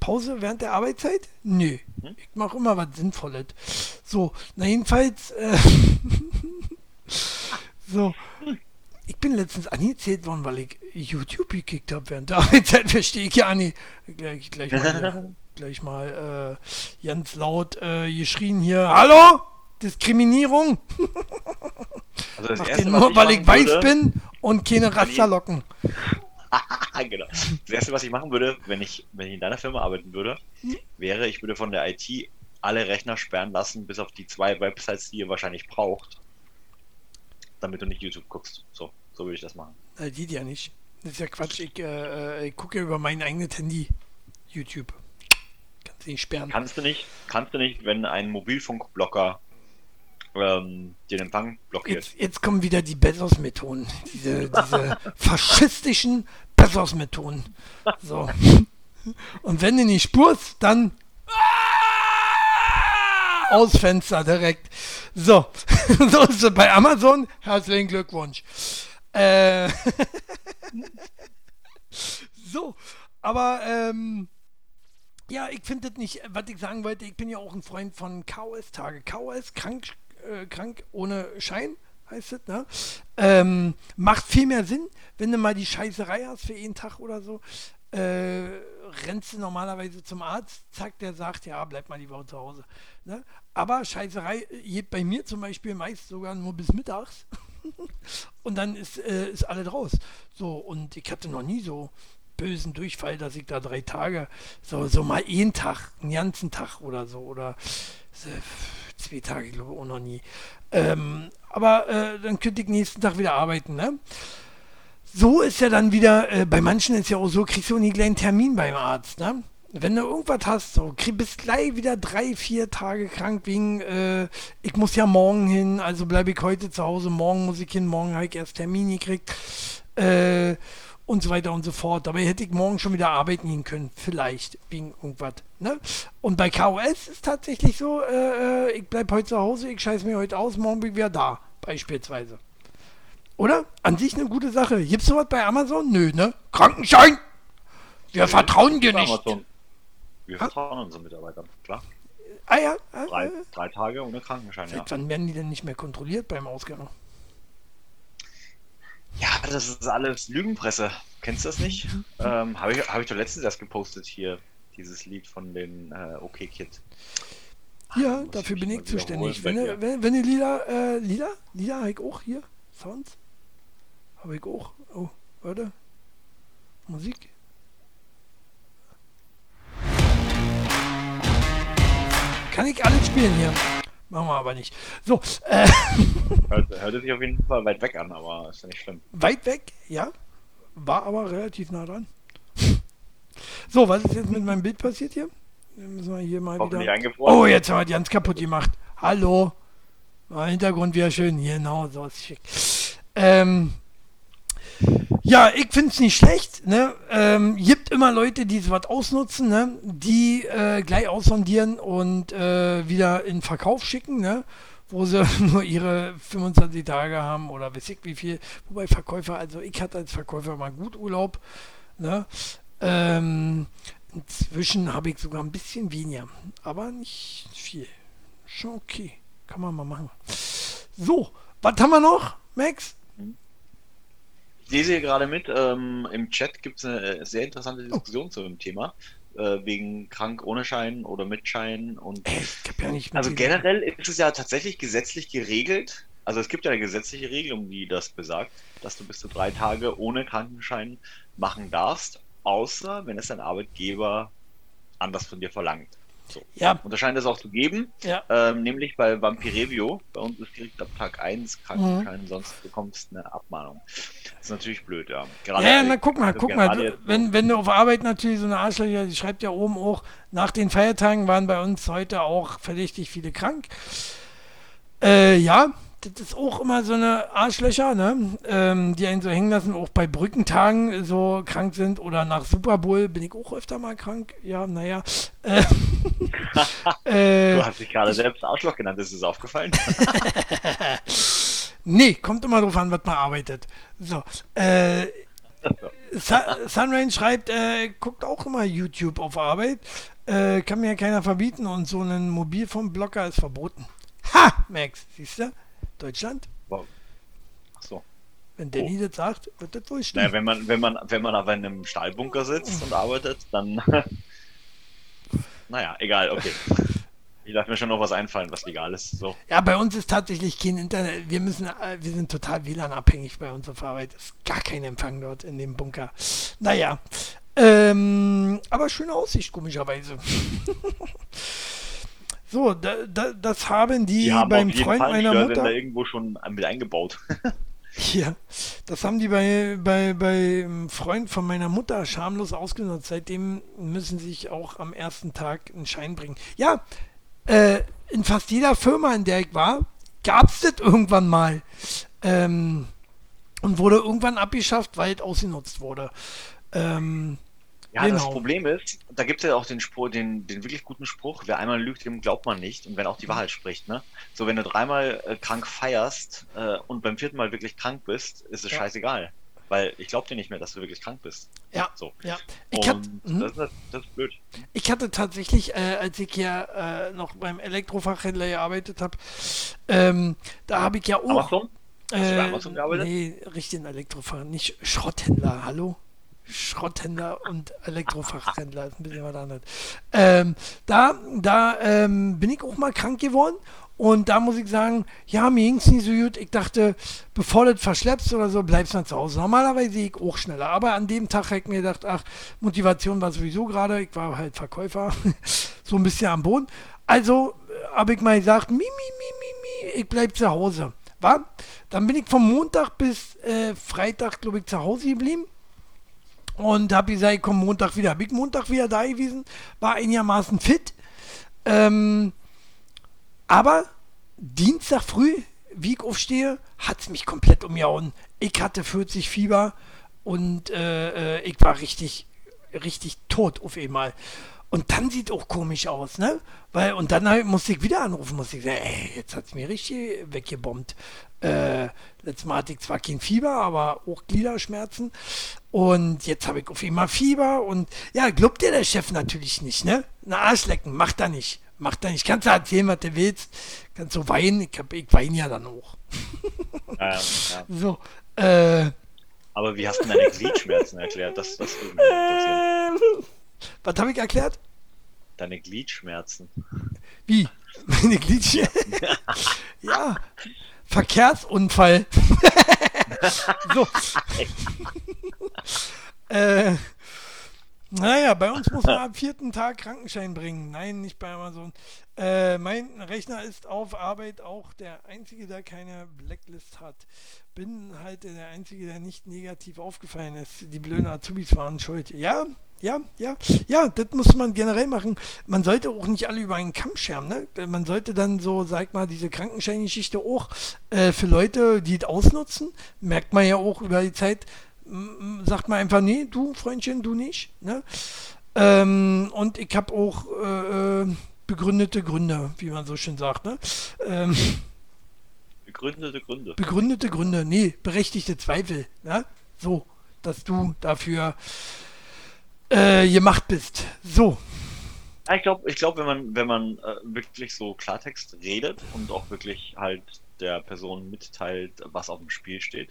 Pause während der Arbeitszeit? Nö. Hm? Ich mache immer was Sinnvolles. So, na jedenfalls. Äh, so. Ich bin letztens angezählt worden, weil ich YouTube gekickt habe während der Arbeitszeit. Verstehe ich ja nicht. Gleich, gleich mal, gleich mal äh, ganz laut äh, geschrien hier: Hallo! Diskriminierung! Also das erste, nur, weil ich weiß bin und keine Rasterlocken. genau. Das erste, was ich machen würde, wenn ich, wenn ich in deiner Firma arbeiten würde, hm? wäre, ich würde von der IT alle Rechner sperren lassen, bis auf die zwei Websites, die ihr wahrscheinlich braucht. Damit du nicht YouTube guckst. So, so würde ich das machen. Äh, die ja nicht. Das ist ja Quatsch. Ich, äh, äh ich gucke über mein eigenes Handy YouTube. Kannst du nicht sperren. Kannst du nicht, kannst du nicht, wenn ein Mobilfunkblocker ähm, den Empfang blockiert. Jetzt, jetzt kommen wieder die Bezos-Methoden, diese, diese faschistischen Bezos-Methoden. So. Und wenn du nicht spurst, dann aus Fenster direkt. So, so ist es bei Amazon. Herzlichen Glückwunsch. Äh so, aber ähm, ja, ich finde das nicht, was ich sagen wollte, ich bin ja auch ein Freund von KOS-Tage. KOS, krank, äh, krank ohne Schein, heißt es, ne? Ähm, macht viel mehr Sinn, wenn du mal die Scheißerei hast für jeden Tag oder so. Äh, rennst du normalerweise zum Arzt, zack, der sagt, ja, bleib mal die Woche zu Hause. Ne? Aber Scheißerei geht bei mir zum Beispiel meist sogar nur bis mittags. und dann ist, äh, ist alles raus. So, und ich hatte noch nie so bösen Durchfall, dass ich da drei Tage, so, so mal einen Tag, einen ganzen Tag oder so, oder zwei Tage, glaube ich, auch noch nie. Ähm, aber äh, dann könnte ich nächsten Tag wieder arbeiten, ne? So ist ja dann wieder, äh, bei manchen ist ja auch so, kriegst du nie gleich einen Termin beim Arzt, ne? Wenn du irgendwas hast, so, krieg, bist gleich wieder drei, vier Tage krank wegen, äh, ich muss ja morgen hin, also bleibe ich heute zu Hause, morgen muss ich hin, morgen habe ich erst Termin gekriegt. Äh, und so weiter und so fort. Dabei hätte ich morgen schon wieder arbeiten gehen können, vielleicht, wegen irgendwas. Ne? Und bei KOS ist tatsächlich so, äh, äh, ich bleibe heute zu Hause, ich scheiße mir heute aus, morgen bin ich wieder da, beispielsweise. Oder? An sich eine gute Sache. Gibt's sowas bei Amazon? Nö, ne? Krankenschein! Wir ja, vertrauen dir nicht. Amazon. Wir ha? vertrauen unseren Mitarbeitern, klar. Ah ja. Ah, drei, drei, Tage ohne Krankenschein, ja. Wann werden die denn nicht mehr kontrolliert beim Ausgang? Ja, das ist alles Lügenpresse. Kennst du das nicht? ähm, Habe ich, hab ich doch letztens erst gepostet hier, dieses Lied von den äh, OK Kid. Ja, Ach, dafür bin ich zuständig. Wenn, ihr, wenn, wenn ihr Lieder, äh, Lieder, Lieder habe ich auch hier, Sounds, habe ich auch. Oh, warte. Musik. Kann ich alles spielen hier. Machen wir aber nicht. So. Äh. Hört, hört sich auf jeden Fall weit weg an, aber ist ja nicht schlimm. Weit weg, ja. War aber relativ nah dran. So, was ist jetzt mit meinem Bild passiert hier? müssen wir hier mal wieder. Oh, jetzt haben wir die ganz kaputt gemacht. Hallo. Hintergrund wieder schön. Genau, so ist schick. Ähm, ja, ich finde es nicht schlecht. Ne? Ähm, gibt immer Leute, die sowas ausnutzen, ne? die äh, gleich aussondieren und äh, wieder in Verkauf schicken, ne? wo sie nur ihre 25 Tage haben oder weiß ich wie viel. Wobei Verkäufer, also ich hatte als Verkäufer mal gut Urlaub. Ne? Ähm, inzwischen habe ich sogar ein bisschen weniger, aber nicht viel. Schon okay. Kann man mal machen. So, was haben wir noch, Max? Ich lese hier gerade mit, ähm, im Chat gibt es eine äh, sehr interessante oh. Diskussion oh. zu dem Thema. Äh, wegen krank ohne Schein oder mit Schein und Ey, ja nicht also generell ist es ja tatsächlich gesetzlich geregelt. Also es gibt ja eine gesetzliche Regelung, die das besagt, dass du bis zu drei Tage ohne Krankenschein machen darfst, außer wenn es dein Arbeitgeber anders von dir verlangt. So. Ja. Und da scheint es auch zu geben, ja. ähm, nämlich bei Vampirevio. Bei uns ist direkt ab Tag 1 Krankenschein, mhm. sonst bekommst du eine Abmahnung. Das ist natürlich blöd, ja. Gerade ja, na guck mal, guck mal. wenn, wenn du auf Arbeit natürlich so eine Arschlöcher, die schreibt ja oben auch, nach den Feiertagen waren bei uns heute auch verdächtig viele krank. Äh, ja, das ist auch immer so eine Arschlöcher, ne? Ähm, die einen so hängen lassen, auch bei Brückentagen so krank sind oder nach Super Bowl bin ich auch öfter mal krank. Ja, naja. Äh, äh, du hast dich gerade selbst Arschloch genannt, ist es aufgefallen? nee, kommt immer drauf an, was man arbeitet. So, äh, Sunrain schreibt, äh, guckt auch immer YouTube auf Arbeit. Äh, kann mir ja keiner verbieten und so ein Mobilfunkblocker ist verboten. Ha, Max, siehst du? Deutschland? Wow. Ach so. Wenn Danny oh. das sagt, wird das wohl stimmen. Naja, wenn man, wenn man, wenn man aber in einem Stahlbunker sitzt und arbeitet, dann. naja, egal, okay. Ich darf mir schon noch was einfallen, was legal ist. So. Ja, bei uns ist tatsächlich kein Internet. Wir müssen, äh, wir sind total WLAN-abhängig bei uns auf Arbeit. Es ist gar kein Empfang dort in dem Bunker. Naja. Ähm, aber schöne Aussicht, komischerweise. So, da, da, das haben die, die haben beim Freund Fall meiner Mutter. Da irgendwo schon mit eingebaut. ja, das haben die bei, bei, beim Freund von meiner Mutter schamlos ausgenutzt. Seitdem müssen sie sich auch am ersten Tag einen Schein bringen. Ja, äh, in fast jeder Firma, in der ich war, gab es das irgendwann mal. Ähm, und wurde irgendwann abgeschafft, weil es ausgenutzt wurde. Ähm, ja, genau. das Problem ist, da gibt es ja auch den Spruch, den, den wirklich guten Spruch, wer einmal lügt, dem glaubt man nicht. Und wenn auch die Wahrheit spricht, ne? So, wenn du dreimal äh, krank feierst äh, und beim vierten Mal wirklich krank bist, ist es ja. scheißegal. Weil ich glaube dir nicht mehr, dass du wirklich krank bist. Ja. So. ja. Ich hat, mhm. das, ist, das, ist, blöd. Ich hatte tatsächlich, äh, als ich ja äh, noch beim Elektrofachhändler gearbeitet habe, ähm, da habe ich ja auch. Amazon? Hast du bei Amazon gearbeitet? Nee, richtig Elektrofach, nicht Schrotthändler, hallo? Schrotthändler und Elektrofachhändler, ist ein bisschen was anderes. Ähm, da da ähm, bin ich auch mal krank geworden und da muss ich sagen, ja, mir ging es nicht so gut. Ich dachte, bevor du das verschleppst oder so, bleibst du zu Hause. Normalerweise sehe ich auch schneller. Aber an dem Tag habe ich mir gedacht, ach, Motivation war sowieso gerade. Ich war halt Verkäufer, so ein bisschen am Boden. Also äh, habe ich mal gesagt, mi, mi, mi, mi, mi, ich bleib zu Hause. War? Dann bin ich vom Montag bis äh, Freitag, glaube ich, zu Hause geblieben und habe gesagt, ich komme Montag wieder. Habe ich Montag wieder da gewesen, war einigermaßen fit. Ähm, aber Dienstag früh, wie ich aufstehe, hat es mich komplett umgehauen. Ich hatte 40 Fieber und äh, äh, ich war richtig, richtig tot auf einmal. Und dann sieht auch komisch aus, ne? Weil, und dann halt musste ich wieder anrufen, musste ich sagen, ey, jetzt hat es mir richtig weggebombt. Äh, letztes Mal hatte ich zwar kein Fieber, aber auch Gliederschmerzen. Und jetzt habe ich auf einmal Fieber und ja, glaubt dir der Chef natürlich nicht, ne? Na, Arschlecken, macht er nicht. Macht er nicht. Kannst du erzählen, was du willst. Kannst du weinen. Ich, hab, ich weine ja dann auch. Ja, ja. So, äh, Aber wie hast du deine Gliedschmerzen erklärt? Das, das würde mich interessieren. Was habe ich erklärt? Deine Gliedschmerzen. Wie? Meine Gliedschmerzen? ja, Verkehrsunfall. so. äh, naja, bei uns muss man am vierten Tag Krankenschein bringen. Nein, nicht bei Amazon. Äh, mein Rechner ist auf Arbeit auch der einzige, der keine Blacklist hat. Bin halt der einzige, der nicht negativ aufgefallen ist. Die blöden Azubis waren schuld. Ja, ja, ja, ja, das muss man generell machen. Man sollte auch nicht alle über einen Kamm scheren, ne? Man sollte dann so, sag mal, diese Krankenscheingeschichte auch äh, für Leute, die es ausnutzen, merkt man ja auch über die Zeit, sagt man einfach, nee, du Freundchen, du nicht, ne? Ähm, und ich habe auch äh, äh, begründete Gründe, wie man so schön sagt, ne? Ähm, begründete Gründe. Begründete Gründe, nee, berechtigte Zweifel, ne? So, dass du dafür äh, gemacht bist. So. ich glaube, ich glaub, wenn man, wenn man äh, wirklich so Klartext redet und auch wirklich halt der Person mitteilt, was auf dem Spiel steht,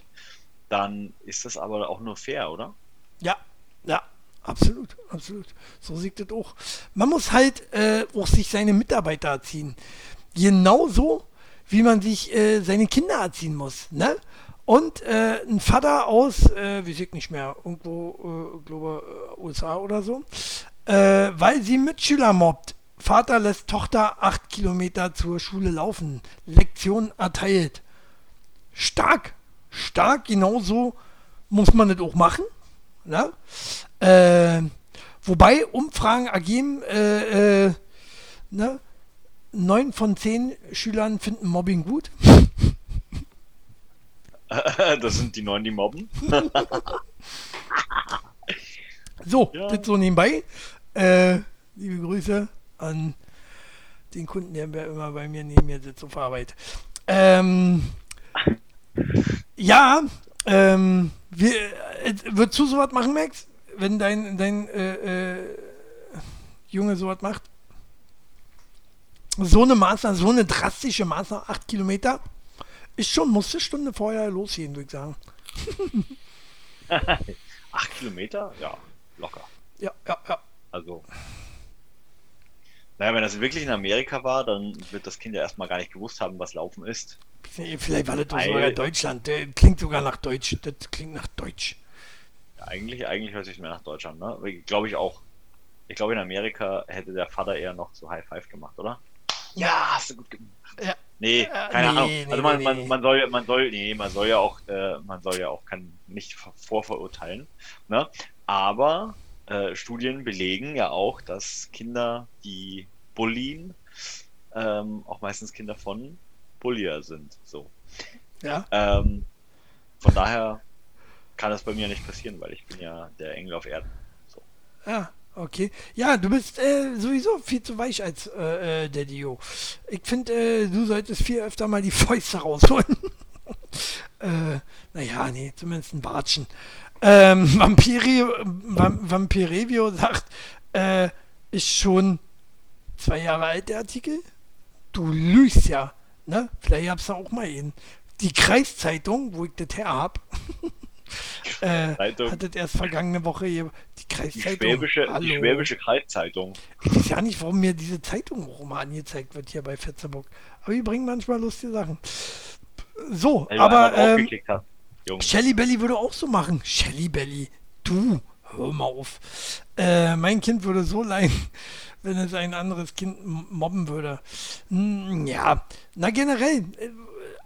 dann ist das aber auch nur fair, oder? Ja, ja, absolut, absolut. So sieht das auch. Man muss halt äh, auch sich seine Mitarbeiter erziehen. Genauso, wie man sich äh, seine Kinder erziehen muss. Ne? Und äh, ein Vater aus, äh, wie ich nicht mehr, irgendwo, äh, glaube äh, USA oder so, äh, weil sie Mitschüler mobbt. Vater lässt Tochter acht Kilometer zur Schule laufen. Lektion erteilt. Stark, stark, genauso muss man das auch machen. Ne? Äh, wobei Umfragen ergeben, äh, äh, ne? neun von zehn Schülern finden Mobbing gut. das sind die neun, die mobben. so, ja. das so nebenbei. Äh, liebe Grüße an den Kunden, der immer bei mir neben mir sitzt auf Arbeit. Ähm, ja, ähm, wir, äh, würdest du sowas machen, Max? Wenn dein, dein äh, äh, Junge sowas macht? So eine Maßnahme, so eine drastische Maßnahme, acht Kilometer? Ist schon, muss eine Stunde vorher losgehen, würde ich sagen. Acht Kilometer? Ja, locker. Ja, ja, ja. Also. Naja, wenn das wirklich in Amerika war, dann wird das Kind ja erstmal gar nicht gewusst haben, was Laufen ist. Vielleicht war das doch sogar Deutschland. Der klingt sogar nach Deutsch. Das klingt nach Deutsch. Ja, eigentlich, eigentlich hört sich mehr nach Deutschland, ne? Glaube ich auch. Ich glaube, in Amerika hätte der Vater eher noch so High Five gemacht, oder? Ja, hast du gut gemacht. Ja. Nee, keine nee, Ahnung. Nee, also man, nee, man, man soll man soll nee, man soll ja auch äh, man soll ja auch kann nicht vorverurteilen, ne? Aber äh, Studien belegen ja auch, dass Kinder, die bullien, ähm, auch meistens Kinder von Bullier sind. So. Ja. Ähm, von daher kann das bei mir nicht passieren, weil ich bin ja der Engel auf Erden. So. Ja. Okay. Ja, du bist äh, sowieso viel zu weich als äh, äh, Daddy Jo. Ich finde, äh, du solltest viel öfter mal die Fäuste rausholen. äh, naja, nee, zumindest ein Bartschen. Ähm, Vampiri, Vamp Vampirevio sagt, äh, ist schon zwei Jahre alt, der Artikel. Du lügst ja, ne? Vielleicht hab's auch mal ihn. Die Kreiszeitung, wo ich das her hab, äh, hat das erst vergangene Woche hier die Kreiszeitung. Die Schwäbische, Hallo. die Schwäbische Kreiszeitung. Ich weiß ja nicht, warum mir diese Zeitung auch immer angezeigt wird hier bei Fetzeburg. Aber die bringen manchmal lustige Sachen. So, Weil aber ähm, Shelly Belly würde auch so machen. Shelly Belly, du, hör mal auf. Äh, mein Kind würde so leiden, wenn es ein anderes Kind mobben würde. Hm, ja, na generell, äh,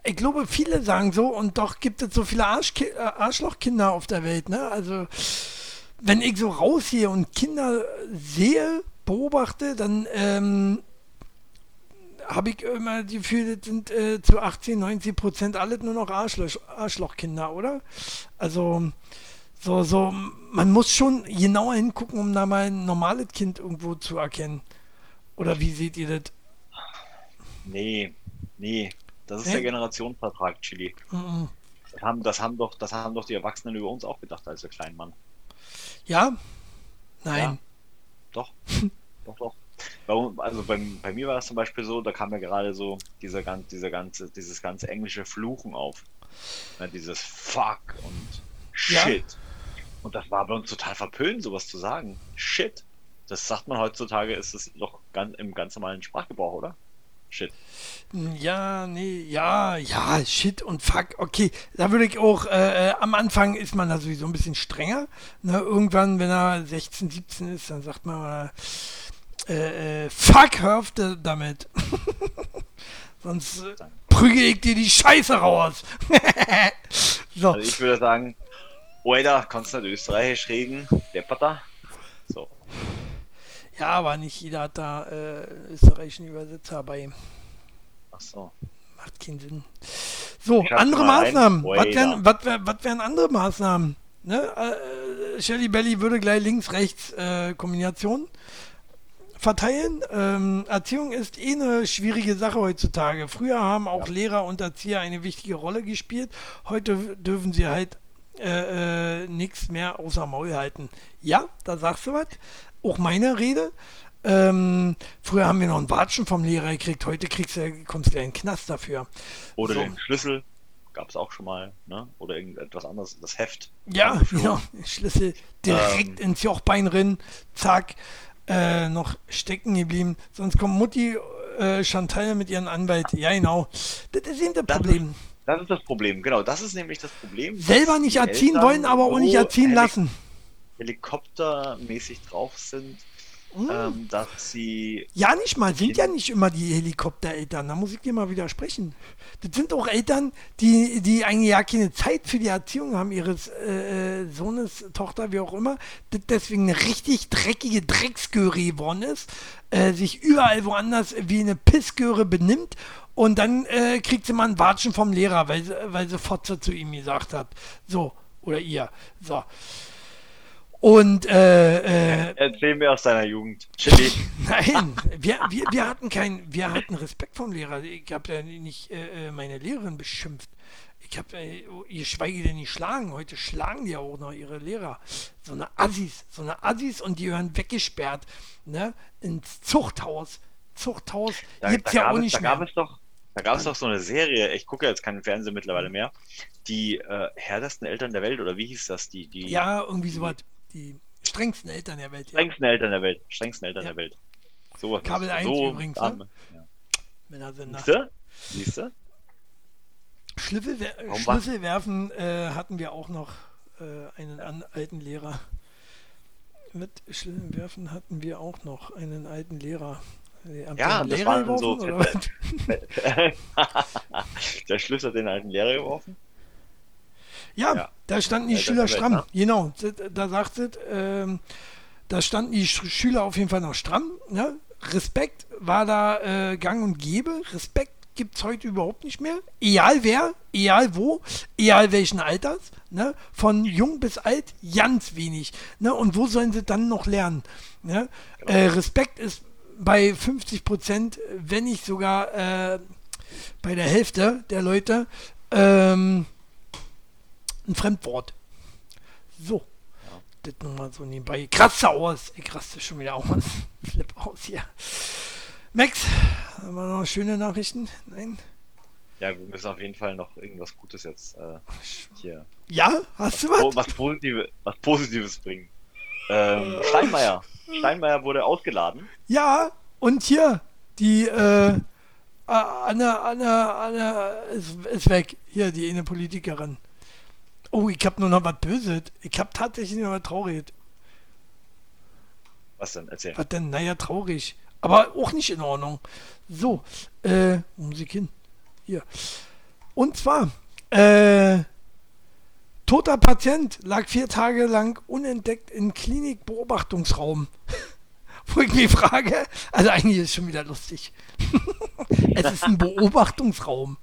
ich glaube, viele sagen so und doch gibt es so viele Arschki äh, Arschlochkinder auf der Welt. Ne? Also, wenn ich so rausgehe und Kinder sehe, beobachte, dann ähm, habe ich immer das Gefühl, das sind äh, zu 18, 90 Prozent alles nur noch Arschloch, Arschlochkinder, oder? Also, so, so, man muss schon genauer hingucken, um da mal ein normales Kind irgendwo zu erkennen. Oder wie seht ihr das? Nee, nee. Das ist der Generationsvertrag, Chili. Mhm. Das, haben, das, haben doch, das haben doch die Erwachsenen über uns auch gedacht, als wir klein waren. Ja? Nein. Ja. Doch. doch, doch. Bei, also bei, bei mir war es zum Beispiel so, da kam ja gerade so dieser, dieser ganze, dieses ganze englische Fluchen auf. Ja, dieses Fuck und Shit. Ja. Und das war bei uns total verpönt, sowas zu sagen. Shit. Das sagt man heutzutage, ist es doch ganz, im ganz normalen Sprachgebrauch, oder? Shit. Ja, nee, ja, ja, shit und fuck. Okay, da würde ich auch, äh, äh, am Anfang ist man da sowieso ein bisschen strenger. Ne? Irgendwann, wenn er 16, 17 ist, dann sagt man, äh, äh, fuck, hör auf damit. Sonst äh, prüge ich dir die Scheiße raus. so. Also ich würde sagen, Oida, kannst du nicht Österreichisch reden? Depperter? So. Ja, aber nicht jeder hat da äh, österreichischen Übersetzer bei. Ach so. Macht keinen Sinn. So, andere Maßnahmen. Was wären, was, was wären andere Maßnahmen? Ne? Äh, Shelly Belly würde gleich links-rechts-Kombination äh, verteilen. Ähm, Erziehung ist eh eine schwierige Sache heutzutage. Früher haben auch ja. Lehrer und Erzieher eine wichtige Rolle gespielt. Heute dürfen sie halt äh, äh, nichts mehr außer Maul halten. Ja, da sagst du was. Auch meine Rede. Ähm, früher haben wir noch einen Watschen vom Lehrer gekriegt, heute kriegst du, kommst du in den Knast dafür. Oder so. den Schlüssel, gab es auch schon mal, ne? Oder irgendetwas anderes, das Heft. Ja, genau. Schlüssel direkt ähm, ins Jochbein rein, zack, äh, noch stecken geblieben. Sonst kommt Mutti äh, Chantal mit ihrem Anwalt. Ja, genau. Das ist eben das Problem. Das ist das Problem, genau. Das ist nämlich das Problem. Selber nicht erziehen wollen, aber auch nicht erziehen lassen. Helikoptermäßig drauf sind Mhm. Ähm, dass sie. Ja, nicht mal, sind ja nicht immer die Helikoptereltern, da muss ich dir mal widersprechen. Das sind auch Eltern, die, die eigentlich ja keine Zeit für die Erziehung haben, ihres äh, Sohnes, Tochter, wie auch immer, das deswegen eine richtig dreckige Drecksgöre geworden ist, äh, sich überall woanders wie eine Pissgöre benimmt und dann äh, kriegt sie mal einen Watschen vom Lehrer, weil, weil sie Fotze zu ihm gesagt hat. So, oder ihr. So. Und äh, äh, erzähl mir aus deiner Jugend. Chili. Nein, wir, wir, wir hatten kein, wir hatten Respekt vom Lehrer. Ich habe ja nicht äh, äh, meine Lehrerin beschimpft. Ich habe äh, ihr schweige denn nicht schlagen. Heute schlagen die auch noch ihre Lehrer. So eine Assis, so eine Assis und die gehören weggesperrt, ne, ins Zuchthaus. Zuchthaus da, gibt's da ja auch nicht da mehr. Gab es doch, da gab es doch so eine Serie. Ich gucke jetzt keinen Fernsehen mittlerweile mehr. Die äh, härtesten Eltern der Welt oder wie hieß das? Die, die. Ja, irgendwie sowas die strengsten Eltern der Welt. Ja. Strengsten Eltern der Welt. Strengsten Eltern ja. der Welt. So Kabel 1 so übrigens. Ne? Ja. Siehst du? Siehst du? Schlüssel, Schlüssel werfen äh, hatten wir auch noch äh, einen an, alten Lehrer. Mit Schlüssel werfen hatten wir auch noch einen alten Lehrer. Ja, das Lehrer waren so. der Schlüssel hat den alten Lehrer geworfen. Ja, ja. da standen die ja, Schüler stramm. Ne? Genau, da sagt es, ähm, da standen die Schüler auf jeden Fall noch stramm. Ne? Respekt war da äh, gang und gäbe. Respekt gibt es heute überhaupt nicht mehr. Egal wer, egal wo, egal welchen Alters. Ne? Von jung bis alt, ganz wenig. Ne? Und wo sollen sie dann noch lernen? Ne? Genau. Äh, Respekt ist bei 50 Prozent, wenn nicht sogar äh, bei der Hälfte der Leute. Ähm, ein Fremdwort. So. Ja. Das nochmal so nebenbei. Kratze aus. Ich raste schon wieder aus. Flip aus hier. Max, haben wir noch schöne Nachrichten? Nein? Ja, wir müssen auf jeden Fall noch irgendwas Gutes jetzt äh, hier. Ja, hast was, du was? Was, Positive, was Positives bringen. Ähm, Steinmeier. Steinmeier wurde ausgeladen. Ja, und hier, die, äh, Anne, Anne, Anne ist, ist weg. Hier, die eine Politikerin. Oh, ich habe nur noch was Böses. Ich habe tatsächlich noch was Trauriges. Was denn? Erzähl. Was denn? Naja, traurig. Aber auch nicht in Ordnung. So, äh, Musik hin. Hier. Und zwar, äh, toter Patient lag vier Tage lang unentdeckt im Klinikbeobachtungsraum. Wo ich mich frage, also eigentlich ist es schon wieder lustig. es ist ein Beobachtungsraum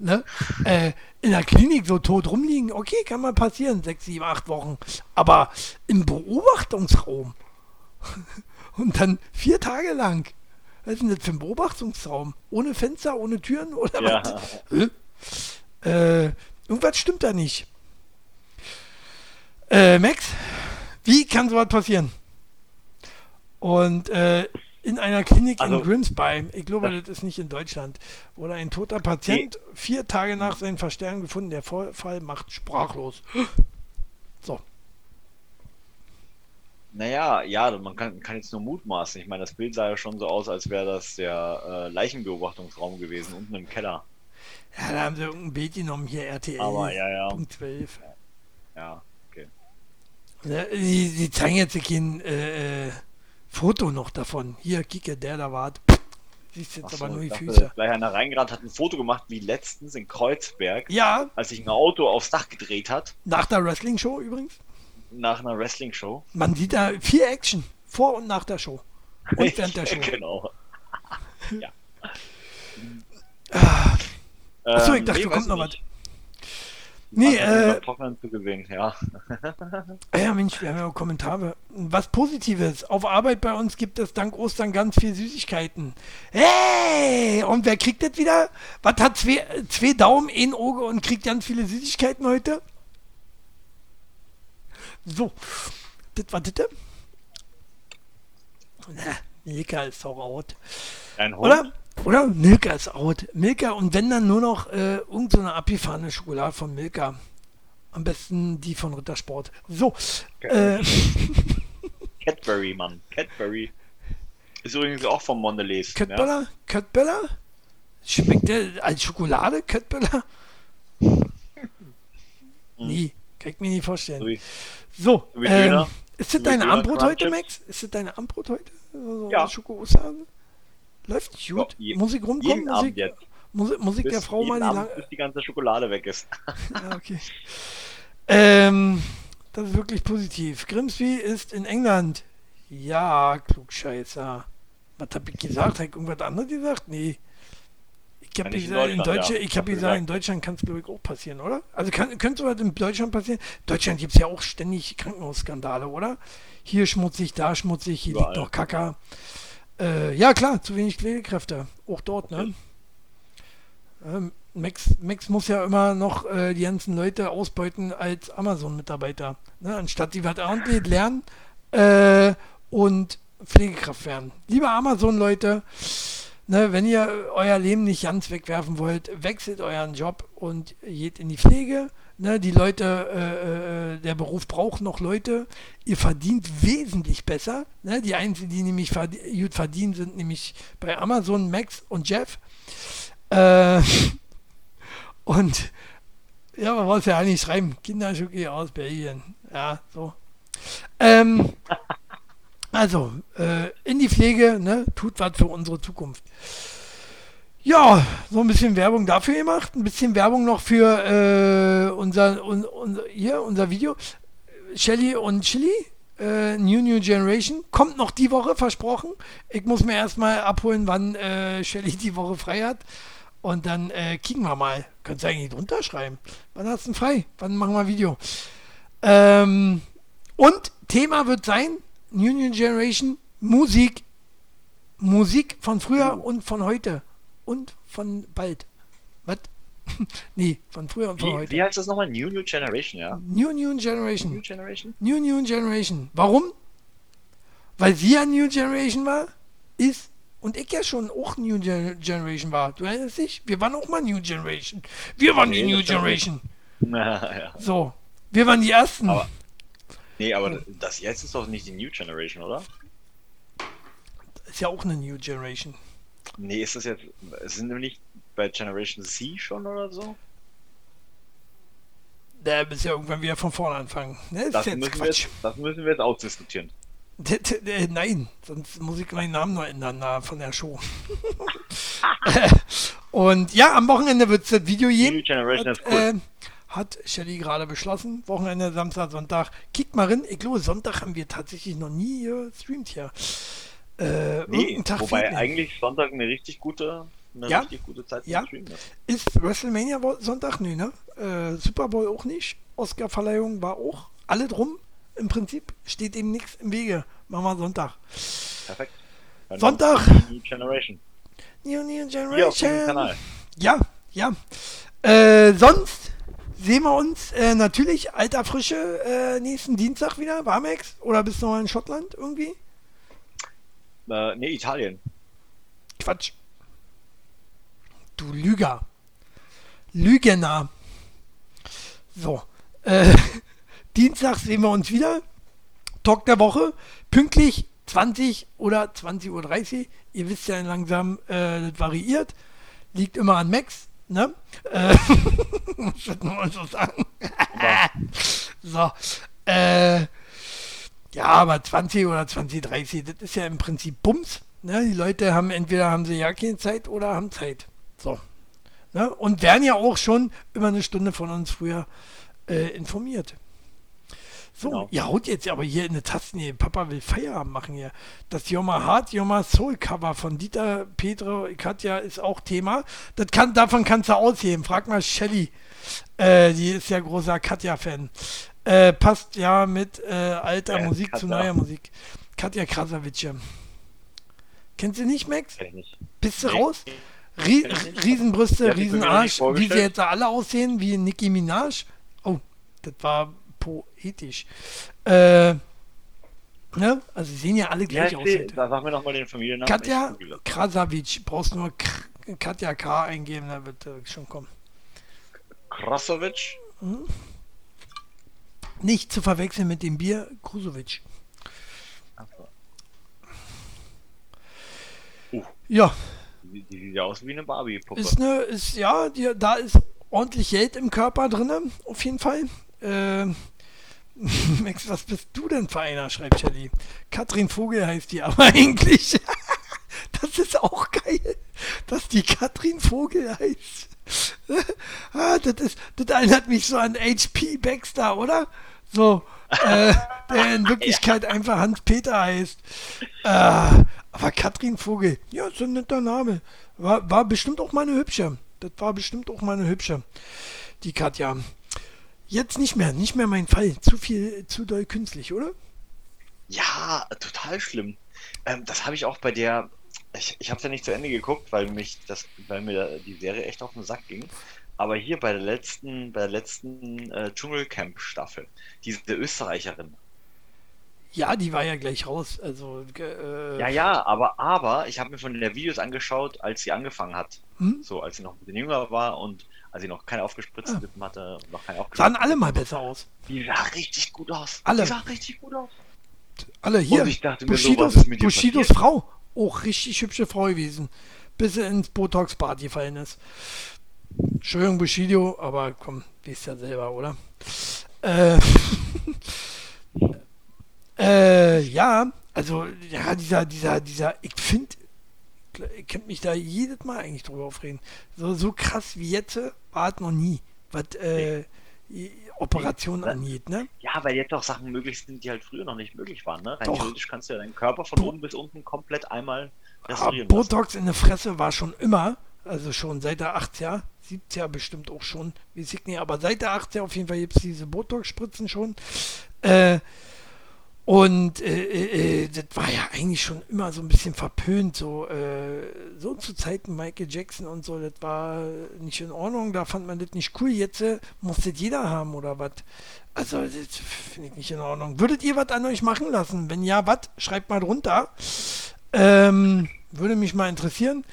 ne, äh, in der Klinik so tot rumliegen, okay, kann mal passieren, sechs, sieben, acht Wochen. Aber im Beobachtungsraum und dann vier Tage lang. Was ist denn das für ein Beobachtungsraum? Ohne Fenster, ohne Türen oder ja. was? Äh, irgendwas stimmt da nicht. Äh, Max, wie kann sowas passieren? Und äh, in einer Klinik also, in Grimsby, ich glaube, das ist nicht in Deutschland, wurde ein toter Patient nee. vier Tage nach seinem Versterben gefunden. Der Vorfall macht sprachlos. So. Naja, ja, man kann, kann, jetzt nur mutmaßen. Ich meine, das Bild sah ja schon so aus, als wäre das der äh, Leichenbeobachtungsraum gewesen, unten im Keller. Ja, da haben sie irgendein Bild genommen, hier RTL. Aber, ja, ja. Punkt 12. Ja, okay. Ja, sie, sie zeigen jetzt kein äh, äh Foto noch davon. Hier, kicke, der da war. Siehst jetzt so, aber nur die dachte, Füße. Gleich einer reingerannt hat ein Foto gemacht, wie letztens in Kreuzberg. Ja. Als sich ein Auto aufs Dach gedreht hat. Nach der Wrestling-Show übrigens. nach einer Wrestling-Show. Man sieht da viel Action vor und nach der Show. Und während der Show. genau. ja. Ah. Achso, ich dachte, ähm, nee, kommt noch was. Nee, äh. zu gewinnen, ja. ja, Mensch, wir haben ja auch Kommentare. Was Positives. Auf Arbeit bei uns gibt es dank Ostern ganz viel Süßigkeiten. Hey! Und wer kriegt das wieder? Was hat zwei, zwei Daumen, ein Auge und kriegt ganz viele Süßigkeiten heute? So. Das war das. Na, Milka ist auch out. Ein Hund? Oder? Oder? Milka ist out. Milka und wenn dann nur noch äh, irgendeine so abgefahrene Schokolade von Milka. Am besten die von Rittersport. So. Äh, Cadbury, Mann. Cadbury. Ist übrigens auch vom Mondelez. Cadbury? Ja? Cadbury? Schmeckt der als Schokolade, Cadbury? Nie. Kann ich mir nicht vorstellen. So. Ähm, ist das deine Armbrot heute, Max? Ist das deine Armbrot heute? So ja. Schoko-Osterhase? Läuft gut. Ja, Musik rumkommen? Musik, Musik, Musik bis der Frau mal die lang... Bis die ganze Schokolade weg ist. ja, okay. Ähm, das ist wirklich positiv. Grimsby ist in England. Ja, Klugscheißer. Was hab ich gesagt? Habe ich irgendwas anderes gesagt? Nee. Ich habe gesagt, in, Deutschland, ja. ich hab gesagt, in Deutschland kann es glaube ich auch passieren, oder? Also kann, könnte sowas in Deutschland passieren? In Deutschland gibt es ja auch ständig Krankenhausskandale, oder? Hier schmutzig, da schmutzig, hier Überall. liegt doch Kacker. Äh, ja, klar, zu wenig Pflegekräfte. Auch dort, ne? Ähm, Max, Max muss ja immer noch äh, die ganzen Leute ausbeuten als Amazon-Mitarbeiter. Ne? Anstatt die was ordentlich lernen äh, und Pflegekraft werden. Liebe Amazon-Leute, ne, wenn ihr euer Leben nicht ganz wegwerfen wollt, wechselt euren Job und geht in die Pflege Ne, die Leute, äh, äh, der Beruf braucht noch Leute. Ihr verdient wesentlich besser. Ne? Die einzigen, die nämlich verd gut verdienen, sind nämlich bei Amazon Max und Jeff. Äh, und ja, man muss ja eigentlich schreiben, Kinderschuki aus Belgien. Ja, so. Ähm, also, äh, in die Pflege, ne, tut was für unsere Zukunft. Ja, so ein bisschen Werbung dafür gemacht, ein bisschen Werbung noch für äh, unser, un, un, hier, unser Video. Shelly und Chili, äh, New New Generation, kommt noch die Woche, versprochen. Ich muss mir erstmal abholen, wann äh, Shelly die Woche frei hat. Und dann äh, kicken wir mal. Könnt ihr eigentlich drunter schreiben. Wann hast du frei? Wann machen wir ein Video? Ähm, und Thema wird sein, New New Generation, Musik. Musik von früher und von heute und von bald. Was? nee, von früher und von wie, heute. Wie heißt das nochmal? New New Generation, ja? New New Generation. New Generation? New New Generation. Warum? Weil sie ja New Generation war, ist und ich ja schon auch New Gen Generation war. Du erinnerst dich? Wir waren auch mal New Generation. Wir waren nee, die New Generation. Na, ja. So, wir waren die Ersten. Aber, nee, aber das jetzt ist doch nicht die New Generation, oder? Das ist ja auch eine New Generation. Nee, ist das jetzt. Sind wir nicht bei Generation Z schon oder so? Da müssen wir irgendwann wieder von vorne anfangen. Ne? Das, das, müssen jetzt, das, müssen wir jetzt ausdiskutieren. Nein, sonst muss ich meinen Namen noch ändern na, von der Show. Und ja, am Wochenende wird es das Video geben. Generation hat, ist cool. Äh, hat Shelly gerade beschlossen. Wochenende, Samstag, Sonntag. Kickt mal rein. Ich glaube, Sonntag haben wir tatsächlich noch nie gestreamt hier. Äh, nee, wobei eigentlich Sonntag eine richtig gute, eine ja? richtig gute Zeit ja. Streamen ist. Ist WrestleMania Sonntag? Nee, ne? Äh, Super Bowl auch nicht. Oscar-Verleihung war auch. Alle drum. Im Prinzip steht dem nichts im Wege. Machen wir Sonntag. Perfekt. Dann Sonntag. New Generation. New, New Generation. Ja, ja. Äh, sonst sehen wir uns äh, natürlich alter Frische äh, nächsten Dienstag wieder. Warmex? Oder bist du noch in Schottland irgendwie? Äh, nee, Italien. Quatsch. Du Lüger. Lügener. So. Äh, Dienstag sehen wir uns wieder. Talk der Woche. Pünktlich 20 oder 20.30 Uhr. Ihr wisst ja langsam, äh, das variiert. Liegt immer an Max. Ne? Äh, nur mal so sagen. so. Äh, ja, aber 20 oder 20, 30, das ist ja im Prinzip Bums. Ne? Die Leute haben entweder haben sie ja keine Zeit oder haben Zeit. So. Ne? Und werden ja auch schon über eine Stunde von uns früher äh, informiert. So, genau. ihr haut jetzt aber hier in eine Tasten, hier, Papa will Feierabend machen hier. Das Joma Hard, Joma Soul Cover von Dieter, Petro, Katja ist auch Thema. Das kann, davon kannst du ausheben. Frag mal Shelly. Äh, die ist ja großer Katja-Fan. Äh, passt ja mit äh, alter ja, Musik Katja. zu neuer Musik. Katja Krasavice. Kennst du nicht, Max? Kenn ich nicht. Bist du nee. raus? Rie Riesenbrüste, ja, Riesenarsch, wie sie jetzt alle aussehen, wie Nicki Minaj. Oh, das war poetisch. Äh, ne? Also sie sehen ja alle gleich ja, aus. Da sagen wir nochmal den Familiennamen. Katja Krasavic. Brauchst nur K Katja K eingeben, da wird äh, schon kommen. Krasovic? Hm? Nicht zu verwechseln mit dem Bier Krusovic. Uh. Ja. Die, die, sieht ja aus wie eine Barbie-Puppe. Ist eine, ist, ja, die, da ist ordentlich Geld im Körper drin, auf jeden Fall. Äh, Max, was bist du denn für einer, schreibt Shelly. Katrin Vogel heißt die aber eigentlich. das ist auch geil, dass die Katrin Vogel heißt. ah, das, ist, das erinnert mich so an HP Baxter, oder? So, äh, der in Wirklichkeit ja. einfach Hans-Peter heißt. Äh, aber Katrin Vogel, ja, so ein netter Name. War, war bestimmt auch meine Hübsche. Das war bestimmt auch meine Hübsche. Die Katja. Jetzt nicht mehr, nicht mehr mein Fall. Zu viel, zu doll künstlich, oder? Ja, total schlimm. Ähm, das habe ich auch bei der. Ich, ich habe es ja nicht zu Ende geguckt, weil mich das, weil mir die Serie echt auf den Sack ging. Aber hier bei der letzten, bei der letzten äh, Dschungelcamp-Staffel, diese Österreicherin. Ja, die war ja gleich raus. Also, äh, ja, ja, aber, aber ich habe mir von den Videos angeschaut, als sie angefangen hat. Hm? So, als sie noch ein bisschen jünger war und als sie noch keine aufgespritzten ah. Lippen hatte noch keine Sahen alle mal besser aus. Die sah richtig gut aus. Alle. Die sah richtig gut aus. Alle hier. Und ich dachte Bushidos, mir so, Bushidos Frau. Auch richtig hübsche Frau gewesen. Bis sie ins Botox-Bad gefallen ist. Entschuldigung, Bushido, aber komm, wisst ja selber, oder? Äh, äh, ja, also, ja, dieser, dieser, dieser, ich finde, ich könnte mich da jedes Mal eigentlich drüber aufreden. So, so krass wie jetzt war es noch nie, was äh, Operationen angeht, ne? Ja, weil jetzt auch Sachen möglich sind, die halt früher noch nicht möglich waren, ne? Rein Doch. theoretisch kannst du ja deinen Körper von oben bis unten komplett einmal restaurieren. Botox lassen. in der Fresse war schon immer, also schon seit der 80er, 70er bestimmt auch schon, wie ich nicht, aber seit der 80er auf jeden Fall gibt es diese Botox-Spritzen schon. Äh, und äh, äh, äh, das war ja eigentlich schon immer so ein bisschen verpönt, so, äh, so zu Zeiten Michael Jackson und so, das war nicht in Ordnung, da fand man das nicht cool. Jetzt äh, muss das jeder haben oder was. Also, das finde ich nicht in Ordnung. Würdet ihr was an euch machen lassen? Wenn ja, was? Schreibt mal drunter. Ähm, würde mich mal interessieren.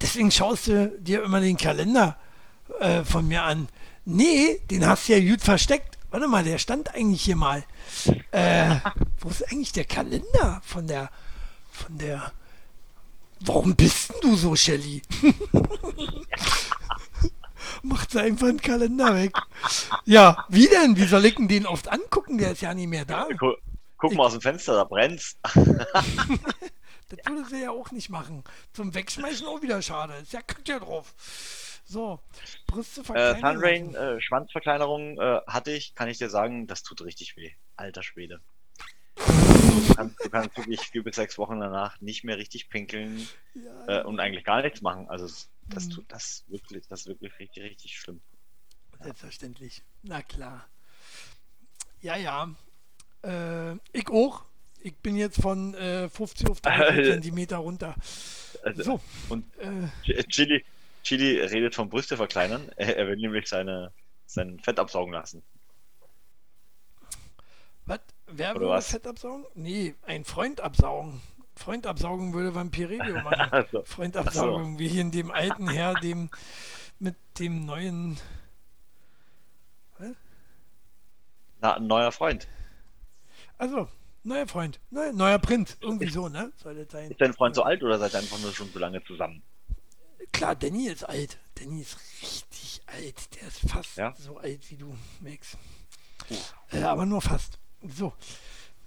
Deswegen schaust du dir immer den Kalender äh, von mir an. Nee, den hast du ja gut versteckt. Warte mal, der stand eigentlich hier mal. Äh, wo ist eigentlich der Kalender von der, von der, warum bist denn du so, Shelly? Macht sie einfach einen Kalender weg. Ja, wie denn? Wie soll ich denn den oft angucken? Der ist ja nicht mehr da. Guck, guck mal aus dem Fenster, da brennt's. das würde sie ja auch nicht machen. Zum Wegschmeißen auch wieder schade. Ist ja kackt ja drauf. So, Brüste verkleinern. Äh, Thunrain, äh, Schwanzverkleinerung äh, hatte ich, kann ich dir sagen, das tut richtig weh. Alter Schwede. Du kannst, du kannst wirklich vier bis sechs Wochen danach nicht mehr richtig pinkeln ja, äh, und eigentlich gar nichts machen. Also das mhm. tut das wirklich, das ist wirklich richtig, richtig schlimm. Selbstverständlich. Na klar. Ja, ja. Äh, ich auch. Ich bin jetzt von äh, 50 auf 30 Zentimeter runter. Also, so. Und äh, Chili, Chili redet vom Brüste verkleinern. Er, er will nämlich seine, sein Fett absaugen lassen. Was? Wer will was? Fett absaugen? Nee, ein Freund absaugen. Freund absaugen würde Vampirelio machen. also, Freund absaugen, so. wie hier in dem alten Herr, dem mit dem neuen. Was? Na, ein neuer Freund. Also, neuer Freund. Neuer, neuer Prinz. Irgendwie so, ne? Soll das sein. Ist dein Freund so alt oder seid ihr einfach nur schon so lange zusammen? Klar, Danny ist alt. Danny ist richtig alt. Der ist fast ja? so alt wie du, Max. Äh, aber nur fast. So.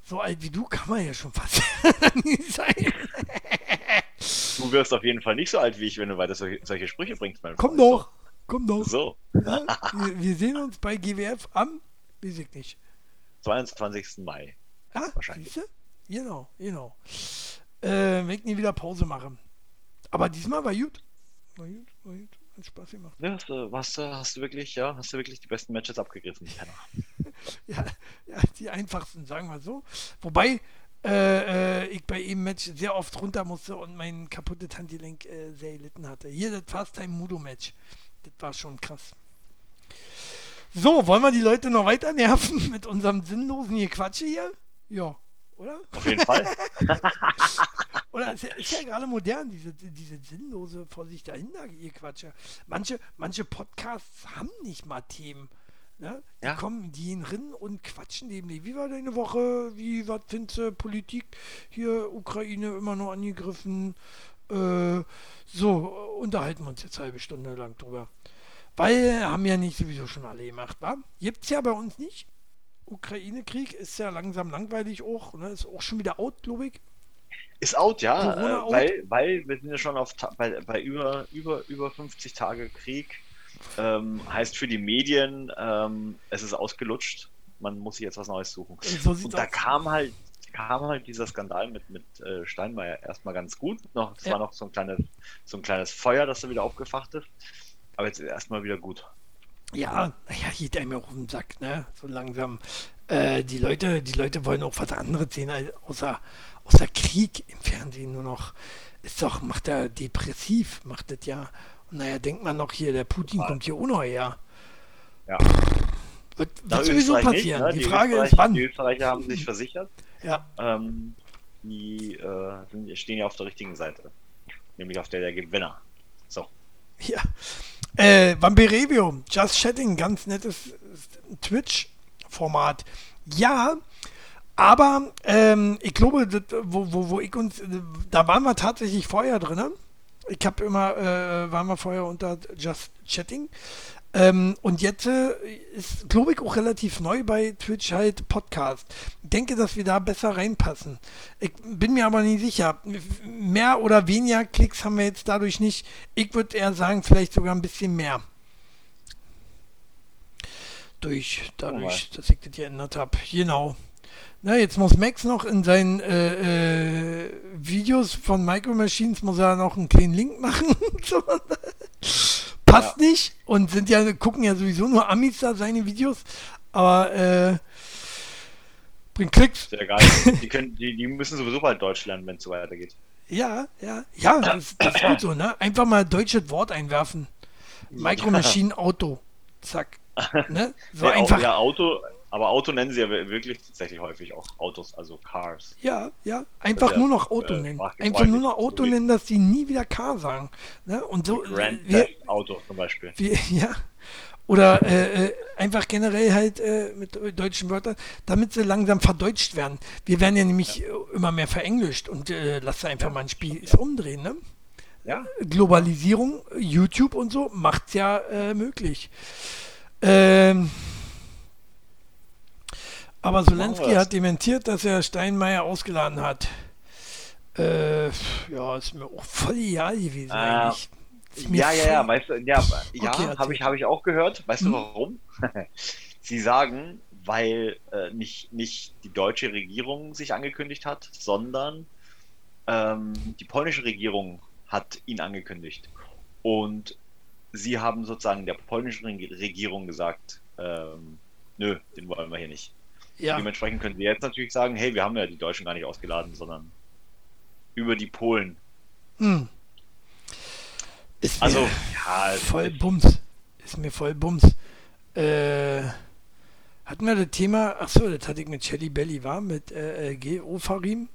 So alt wie du kann man ja schon fast nie sein. du wirst auf jeden Fall nicht so alt wie ich, wenn du weiter solche, solche Sprüche bringst, mein Komm Freund. doch. Komm doch. So. Ja, wir, wir, sehen uns bei GWF am Weiß ich nicht. 22. Mai. Ah, wahrscheinlich. Siehste? Genau, genau. Äh, wenn ich nie wieder Pause machen. Aber diesmal war gut. War gut, war gut. Hat Spaß gemacht. Ja, hast, du, hast, du, wirklich, ja, hast du wirklich die besten Matches abgegriffen, ja, ja, die einfachsten, sagen wir so. Wobei äh, äh, ich bei ihm Match sehr oft runter musste und mein kaputtes Handgelenk äh, sehr gelitten hatte. Hier das Fast Time Mudo Match. Das war schon krass. So, wollen wir die Leute noch weiter nerven mit unserem sinnlosen Gequatsche hier? Ja, oder? Auf jeden Fall. oder ist ja, ist ja gerade modern, diese, diese sinnlose vor sich dahinter Gequatsche. Manche, manche Podcasts haben nicht mal Themen. Ne? Die ja. kommen, die gehen rein und quatschen nämlich. Wie war deine Woche? Wie, was findest du? Politik hier, Ukraine immer noch angegriffen. Äh, so, unterhalten wir uns jetzt eine halbe Stunde lang drüber. Weil haben ja nicht sowieso schon alle gemacht, wa? Gibt's ja bei uns nicht. Ukraine-Krieg ist ja langsam langweilig auch, ne? Ist auch schon wieder out, glaube ich. Ist out, ja, äh, weil, weil wir sind ja schon auf bei, bei über, über, über 50 Tage Krieg. Ähm, heißt für die Medien, ähm, es ist ausgelutscht. Man muss sich jetzt was Neues suchen. So und da aus. kam halt, kam halt dieser Skandal mit, mit äh, Steinmeier erstmal ganz gut. Noch, es ja. war noch so ein kleines, so ein kleines Feuer, das da wieder aufgefacht ist. Aber jetzt ist erstmal wieder gut. Ja, naja, geht einem ja auch auf den Sack, ne? So langsam. Äh, die Leute, die Leute wollen auch was anderes sehen, außer, außer Krieg im Fernsehen nur noch. Ist doch, macht er depressiv, macht das ja. Und naja, denkt man noch hier, der Putin kommt hier noch her. Ja. Wird, wird sowieso passieren. Nicht, ne? Die, die, Frage ist, wann. Die Österreicher haben sich versichert. Ja. Ähm, die äh, sind, stehen ja auf der richtigen Seite. Nämlich auf der der Gewinner. So. Ja. Äh, Vampirevio, Just Chatting, ganz nettes Twitch-Format. Ja, aber ähm, ich glaube, das, wo, wo, wo ich uns, da waren wir tatsächlich vorher drin. Ich habe immer, äh, waren wir vorher unter Just Chatting. Ähm, und jetzt äh, ist, glaube ich, auch relativ neu bei Twitch halt Podcast. Ich denke, dass wir da besser reinpassen. Ich bin mir aber nicht sicher. Mehr oder weniger Klicks haben wir jetzt dadurch nicht. Ich würde eher sagen, vielleicht sogar ein bisschen mehr. Durch, dadurch, oh dass ich das geändert habe. Genau. Na, jetzt muss Max noch in seinen äh, äh, Videos von Micro Machines muss er noch einen kleinen Link machen. passt ja. nicht und sind ja, gucken ja sowieso nur Amis da seine Videos, aber äh, bringt Klicks. Sehr geil. die, können, die, die müssen sowieso bald Deutsch lernen, wenn es so weitergeht. Ja, ja, ja, das, das ist gut so, ne? Einfach mal deutsches Wort einwerfen. Micro Machine Auto. Zack. Ne? So ja, einfach. Ja, Auto, aber Auto nennen sie ja wirklich tatsächlich häufig auch Autos, also Cars. Ja, ja, einfach nur noch Auto äh, nennen. Einfach nur noch Auto nennen, dass sie nie wieder Car sagen. Ne? Und so. Grand wir, Auto zum Beispiel. Wir, ja. Oder äh, äh, einfach generell halt äh, mit deutschen Wörtern, damit sie langsam verdeutscht werden. Wir werden ja nämlich ja. immer mehr verenglischt und äh, lass einfach ja. mal ein Spiel ja. umdrehen, ne? Ja. Globalisierung, YouTube und so macht's ja äh, möglich. Ähm, aber Zelensky hat dementiert, dass er Steinmeier ausgeladen hat. Äh, ja, ist mir auch voll egal gewesen äh, eigentlich. Ja, ja, ja, weißt du, ja, ja okay, habe ich, hab ich auch gehört. Weißt hm? du warum? Sie sagen, weil äh, nicht, nicht die deutsche Regierung sich angekündigt hat, sondern ähm, die polnische Regierung hat ihn angekündigt. Und sie haben sozusagen der polnischen Regierung gesagt, ähm, nö, den wollen wir hier nicht. Ja. Dementsprechend können sie jetzt natürlich sagen, hey, wir haben ja die Deutschen gar nicht ausgeladen, sondern über die Polen. Hm. Ist also, ja, voll Bums. Ist mir voll Bums. Äh, hatten wir das Thema, achso, das hatte ich mit Shelly Belly, war, mit äh, äh G.O. Farim,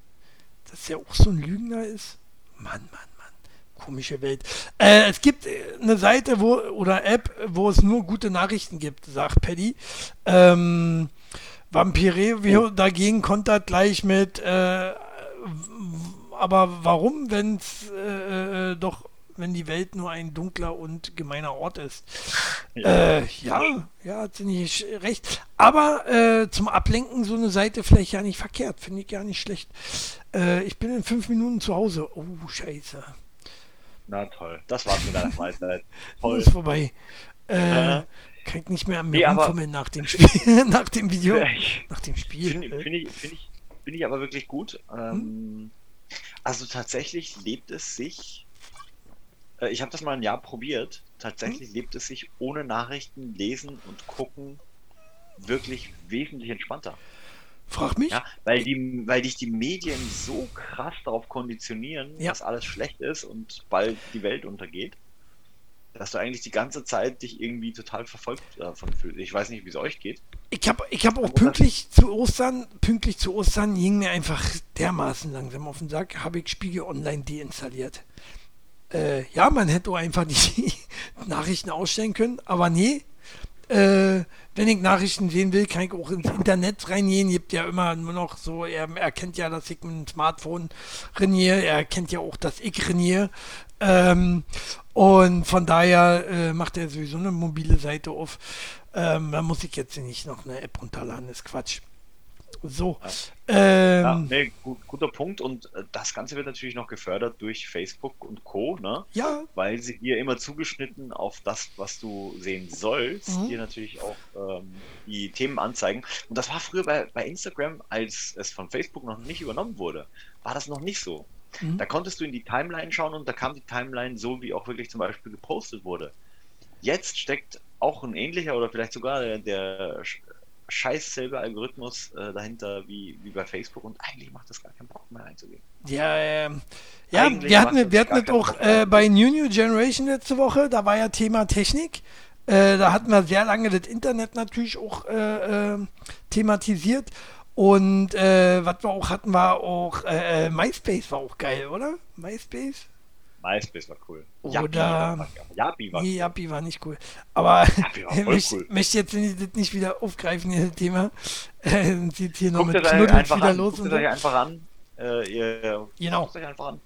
dass der auch so ein Lügner ist. Mann, Mann, Mann. Komische Welt. Äh, es gibt äh, eine Seite wo, oder App, wo es nur gute Nachrichten gibt, sagt Paddy. Ähm, Vampire dagegen kontert gleich mit, äh, aber warum, wenn es äh, äh, doch, wenn die Welt nur ein dunkler und gemeiner Ort ist? Ja, äh, ja, ja, hat sie nicht recht. Aber äh, zum Ablenken so eine Seite vielleicht ja nicht verkehrt, finde ich gar nicht schlecht. Äh, ich bin in fünf Minuten zu Hause. Oh, scheiße. Na toll, das war's mit deiner Freizeit. Toll. Ist vorbei. Äh, Ich nicht mehr mir nee, rumfummeln nach dem Spiel, nach dem Video, nach dem Spiel. Finde find ich, find ich, find ich aber wirklich gut. Ähm, hm? Also tatsächlich lebt es sich, äh, ich habe das mal ein Jahr probiert, tatsächlich hm? lebt es sich ohne Nachrichten lesen und gucken wirklich wesentlich entspannter. Frag mich. Ja, weil, die, weil dich die Medien so krass darauf konditionieren, ja. dass alles schlecht ist und bald die Welt untergeht, dass du eigentlich die ganze Zeit dich irgendwie total verfolgt davon fühlst. Ich weiß nicht, wie es euch geht. Ich habe ich hab auch pünktlich zu Ostern, pünktlich zu Ostern ging mir einfach dermaßen langsam auf den Sack, habe ich Spiegel Online deinstalliert. Äh, ja, man hätte auch einfach die Nachrichten ausstellen können, aber nee, äh, wenn ich Nachrichten sehen will, kann ich auch ins Internet reingehen. Gibt ja immer nur noch so, er erkennt ja, dass ich mit dem Smartphone reniere, er erkennt ja auch, dass ich reniere. Ähm, und von daher äh, macht er sowieso eine mobile Seite auf. Ähm, da muss ich jetzt nicht noch eine App runterladen, das ist Quatsch. So. Ähm, ja, nee, gut, guter Punkt. Und äh, das Ganze wird natürlich noch gefördert durch Facebook und Co. Ne? Ja. Weil sie dir immer zugeschnitten auf das, was du sehen sollst, mhm. dir natürlich auch ähm, die Themen anzeigen. Und das war früher bei, bei Instagram, als es von Facebook noch nicht übernommen wurde, war das noch nicht so. Mhm. Da konntest du in die Timeline schauen und da kam die Timeline so, wie auch wirklich zum Beispiel gepostet wurde. Jetzt steckt auch ein ähnlicher oder vielleicht sogar der, der scheiß selber Algorithmus äh, dahinter wie, wie bei Facebook und eigentlich macht das gar keinen Bock mehr einzugehen. Ja, ähm, ja, wir hatten, wir hatten auch äh, bei New New Generation letzte Woche, da war ja Thema Technik. Äh, da hatten wir sehr lange das Internet natürlich auch äh, äh, thematisiert. Und äh, was wir auch hatten, war auch MySpace war auch geil, oder? MySpace? MySpace war cool. Oder. Yapi war, nee, Yapi war nicht cool. Aber ich möchte cool. jetzt nicht, nicht wieder aufgreifen, das Thema. Äh, sieht hier noch mit Knuddels wieder an. los. Guckt und so. euch einfach an. Äh, ihr genau. Guckt euch einfach an.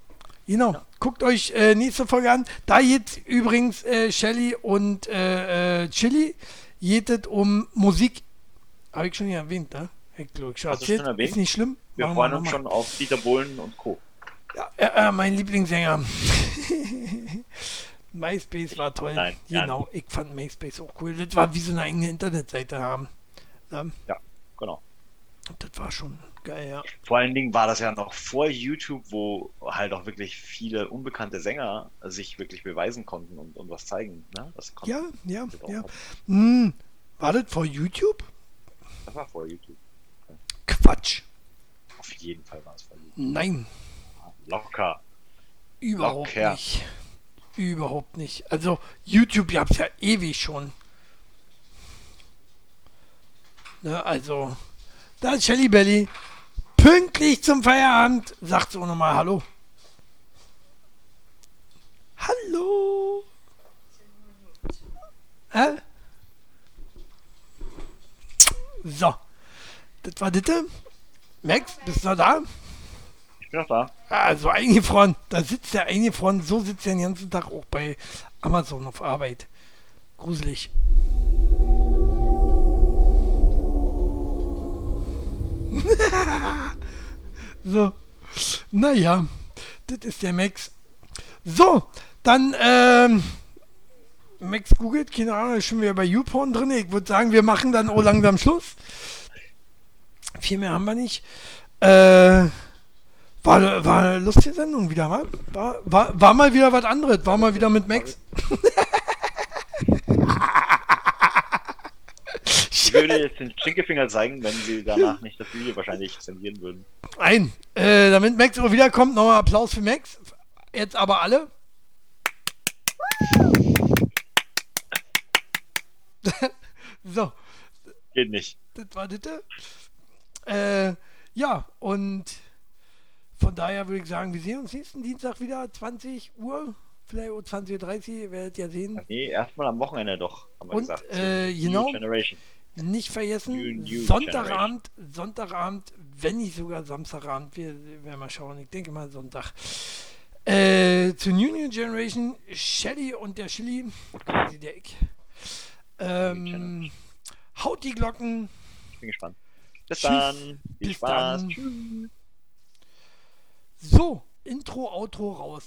Genau. Ja. Guckt euch äh, nächste Folge an. Da geht übrigens äh, Shelly und äh, äh Chili geht um Musik. Habe ich schon hier erwähnt, ne? Ich glaube, ich schon. Ist nicht schlimm. Wir Machen freuen uns schon auf Dieter Bohlen und Co. Ja, äh, mein Lieblingssänger. MySpace war toll. Nein, genau, ich fand MySpace auch cool. Das war wie so eine eigene Internetseite haben. Ja, ja genau. Das war schon geil, ja. Vor allen Dingen war das ja noch vor YouTube, wo halt auch wirklich viele unbekannte Sänger sich wirklich beweisen konnten und, und was zeigen. Ne? Das ja, ja, ja. Hm, war das vor YouTube? Das war vor YouTube. Quatsch. Auf jeden Fall war es YouTube. Nein. Locker. Überhaupt Locker. nicht. Überhaupt nicht. Also YouTube gab es ja ewig schon. Ne, also, da ist Shelly Belly. Pünktlich zum Feierabend sagt sie auch nochmal Hallo. Hallo. Hä? So. Das war das. Max, bist du da? Ich bin auch da. Also eingefroren, da sitzt er eingefroren, so sitzt er den ganzen Tag auch bei Amazon auf Arbeit. Gruselig. so. Naja, das ist der Max. So, dann, ähm, Max googelt, keine Ahnung, ist schon wieder bei YouPorn drin. Ich würde sagen, wir machen dann auch langsam Schluss. Viel mehr haben wir nicht. Äh, war, war eine lustige Sendung wieder, mal. War, war, war mal wieder was anderes. War mal wieder mit Max. Ich würde jetzt den Stinkefinger zeigen, wenn sie danach nicht das Video wahrscheinlich zensieren würden. Nein, äh, damit Max auch wiederkommt, nochmal Applaus für Max. Jetzt aber alle. so. Geht nicht. Das war das. Äh, ja, und von daher würde ich sagen, wir sehen uns nächsten Dienstag wieder, 20 Uhr, vielleicht 20.30 Uhr, ihr werdet ja sehen. Nee, erstmal am Wochenende doch, haben wir Und, gesagt. Äh, genau, nicht vergessen, new, new Sonntagabend, Generation. Sonntagabend, wenn nicht sogar Samstagabend, wir werden mal schauen, ich denke mal Sonntag. Äh, zu New New Generation, Shelly und der Chili, quasi der Eck. Ähm, haut die Glocken. Ich bin gespannt. Bis Tschüss. dann. Viel Bis Spaß. Dann. Tschüss. So, Intro, Outro raus.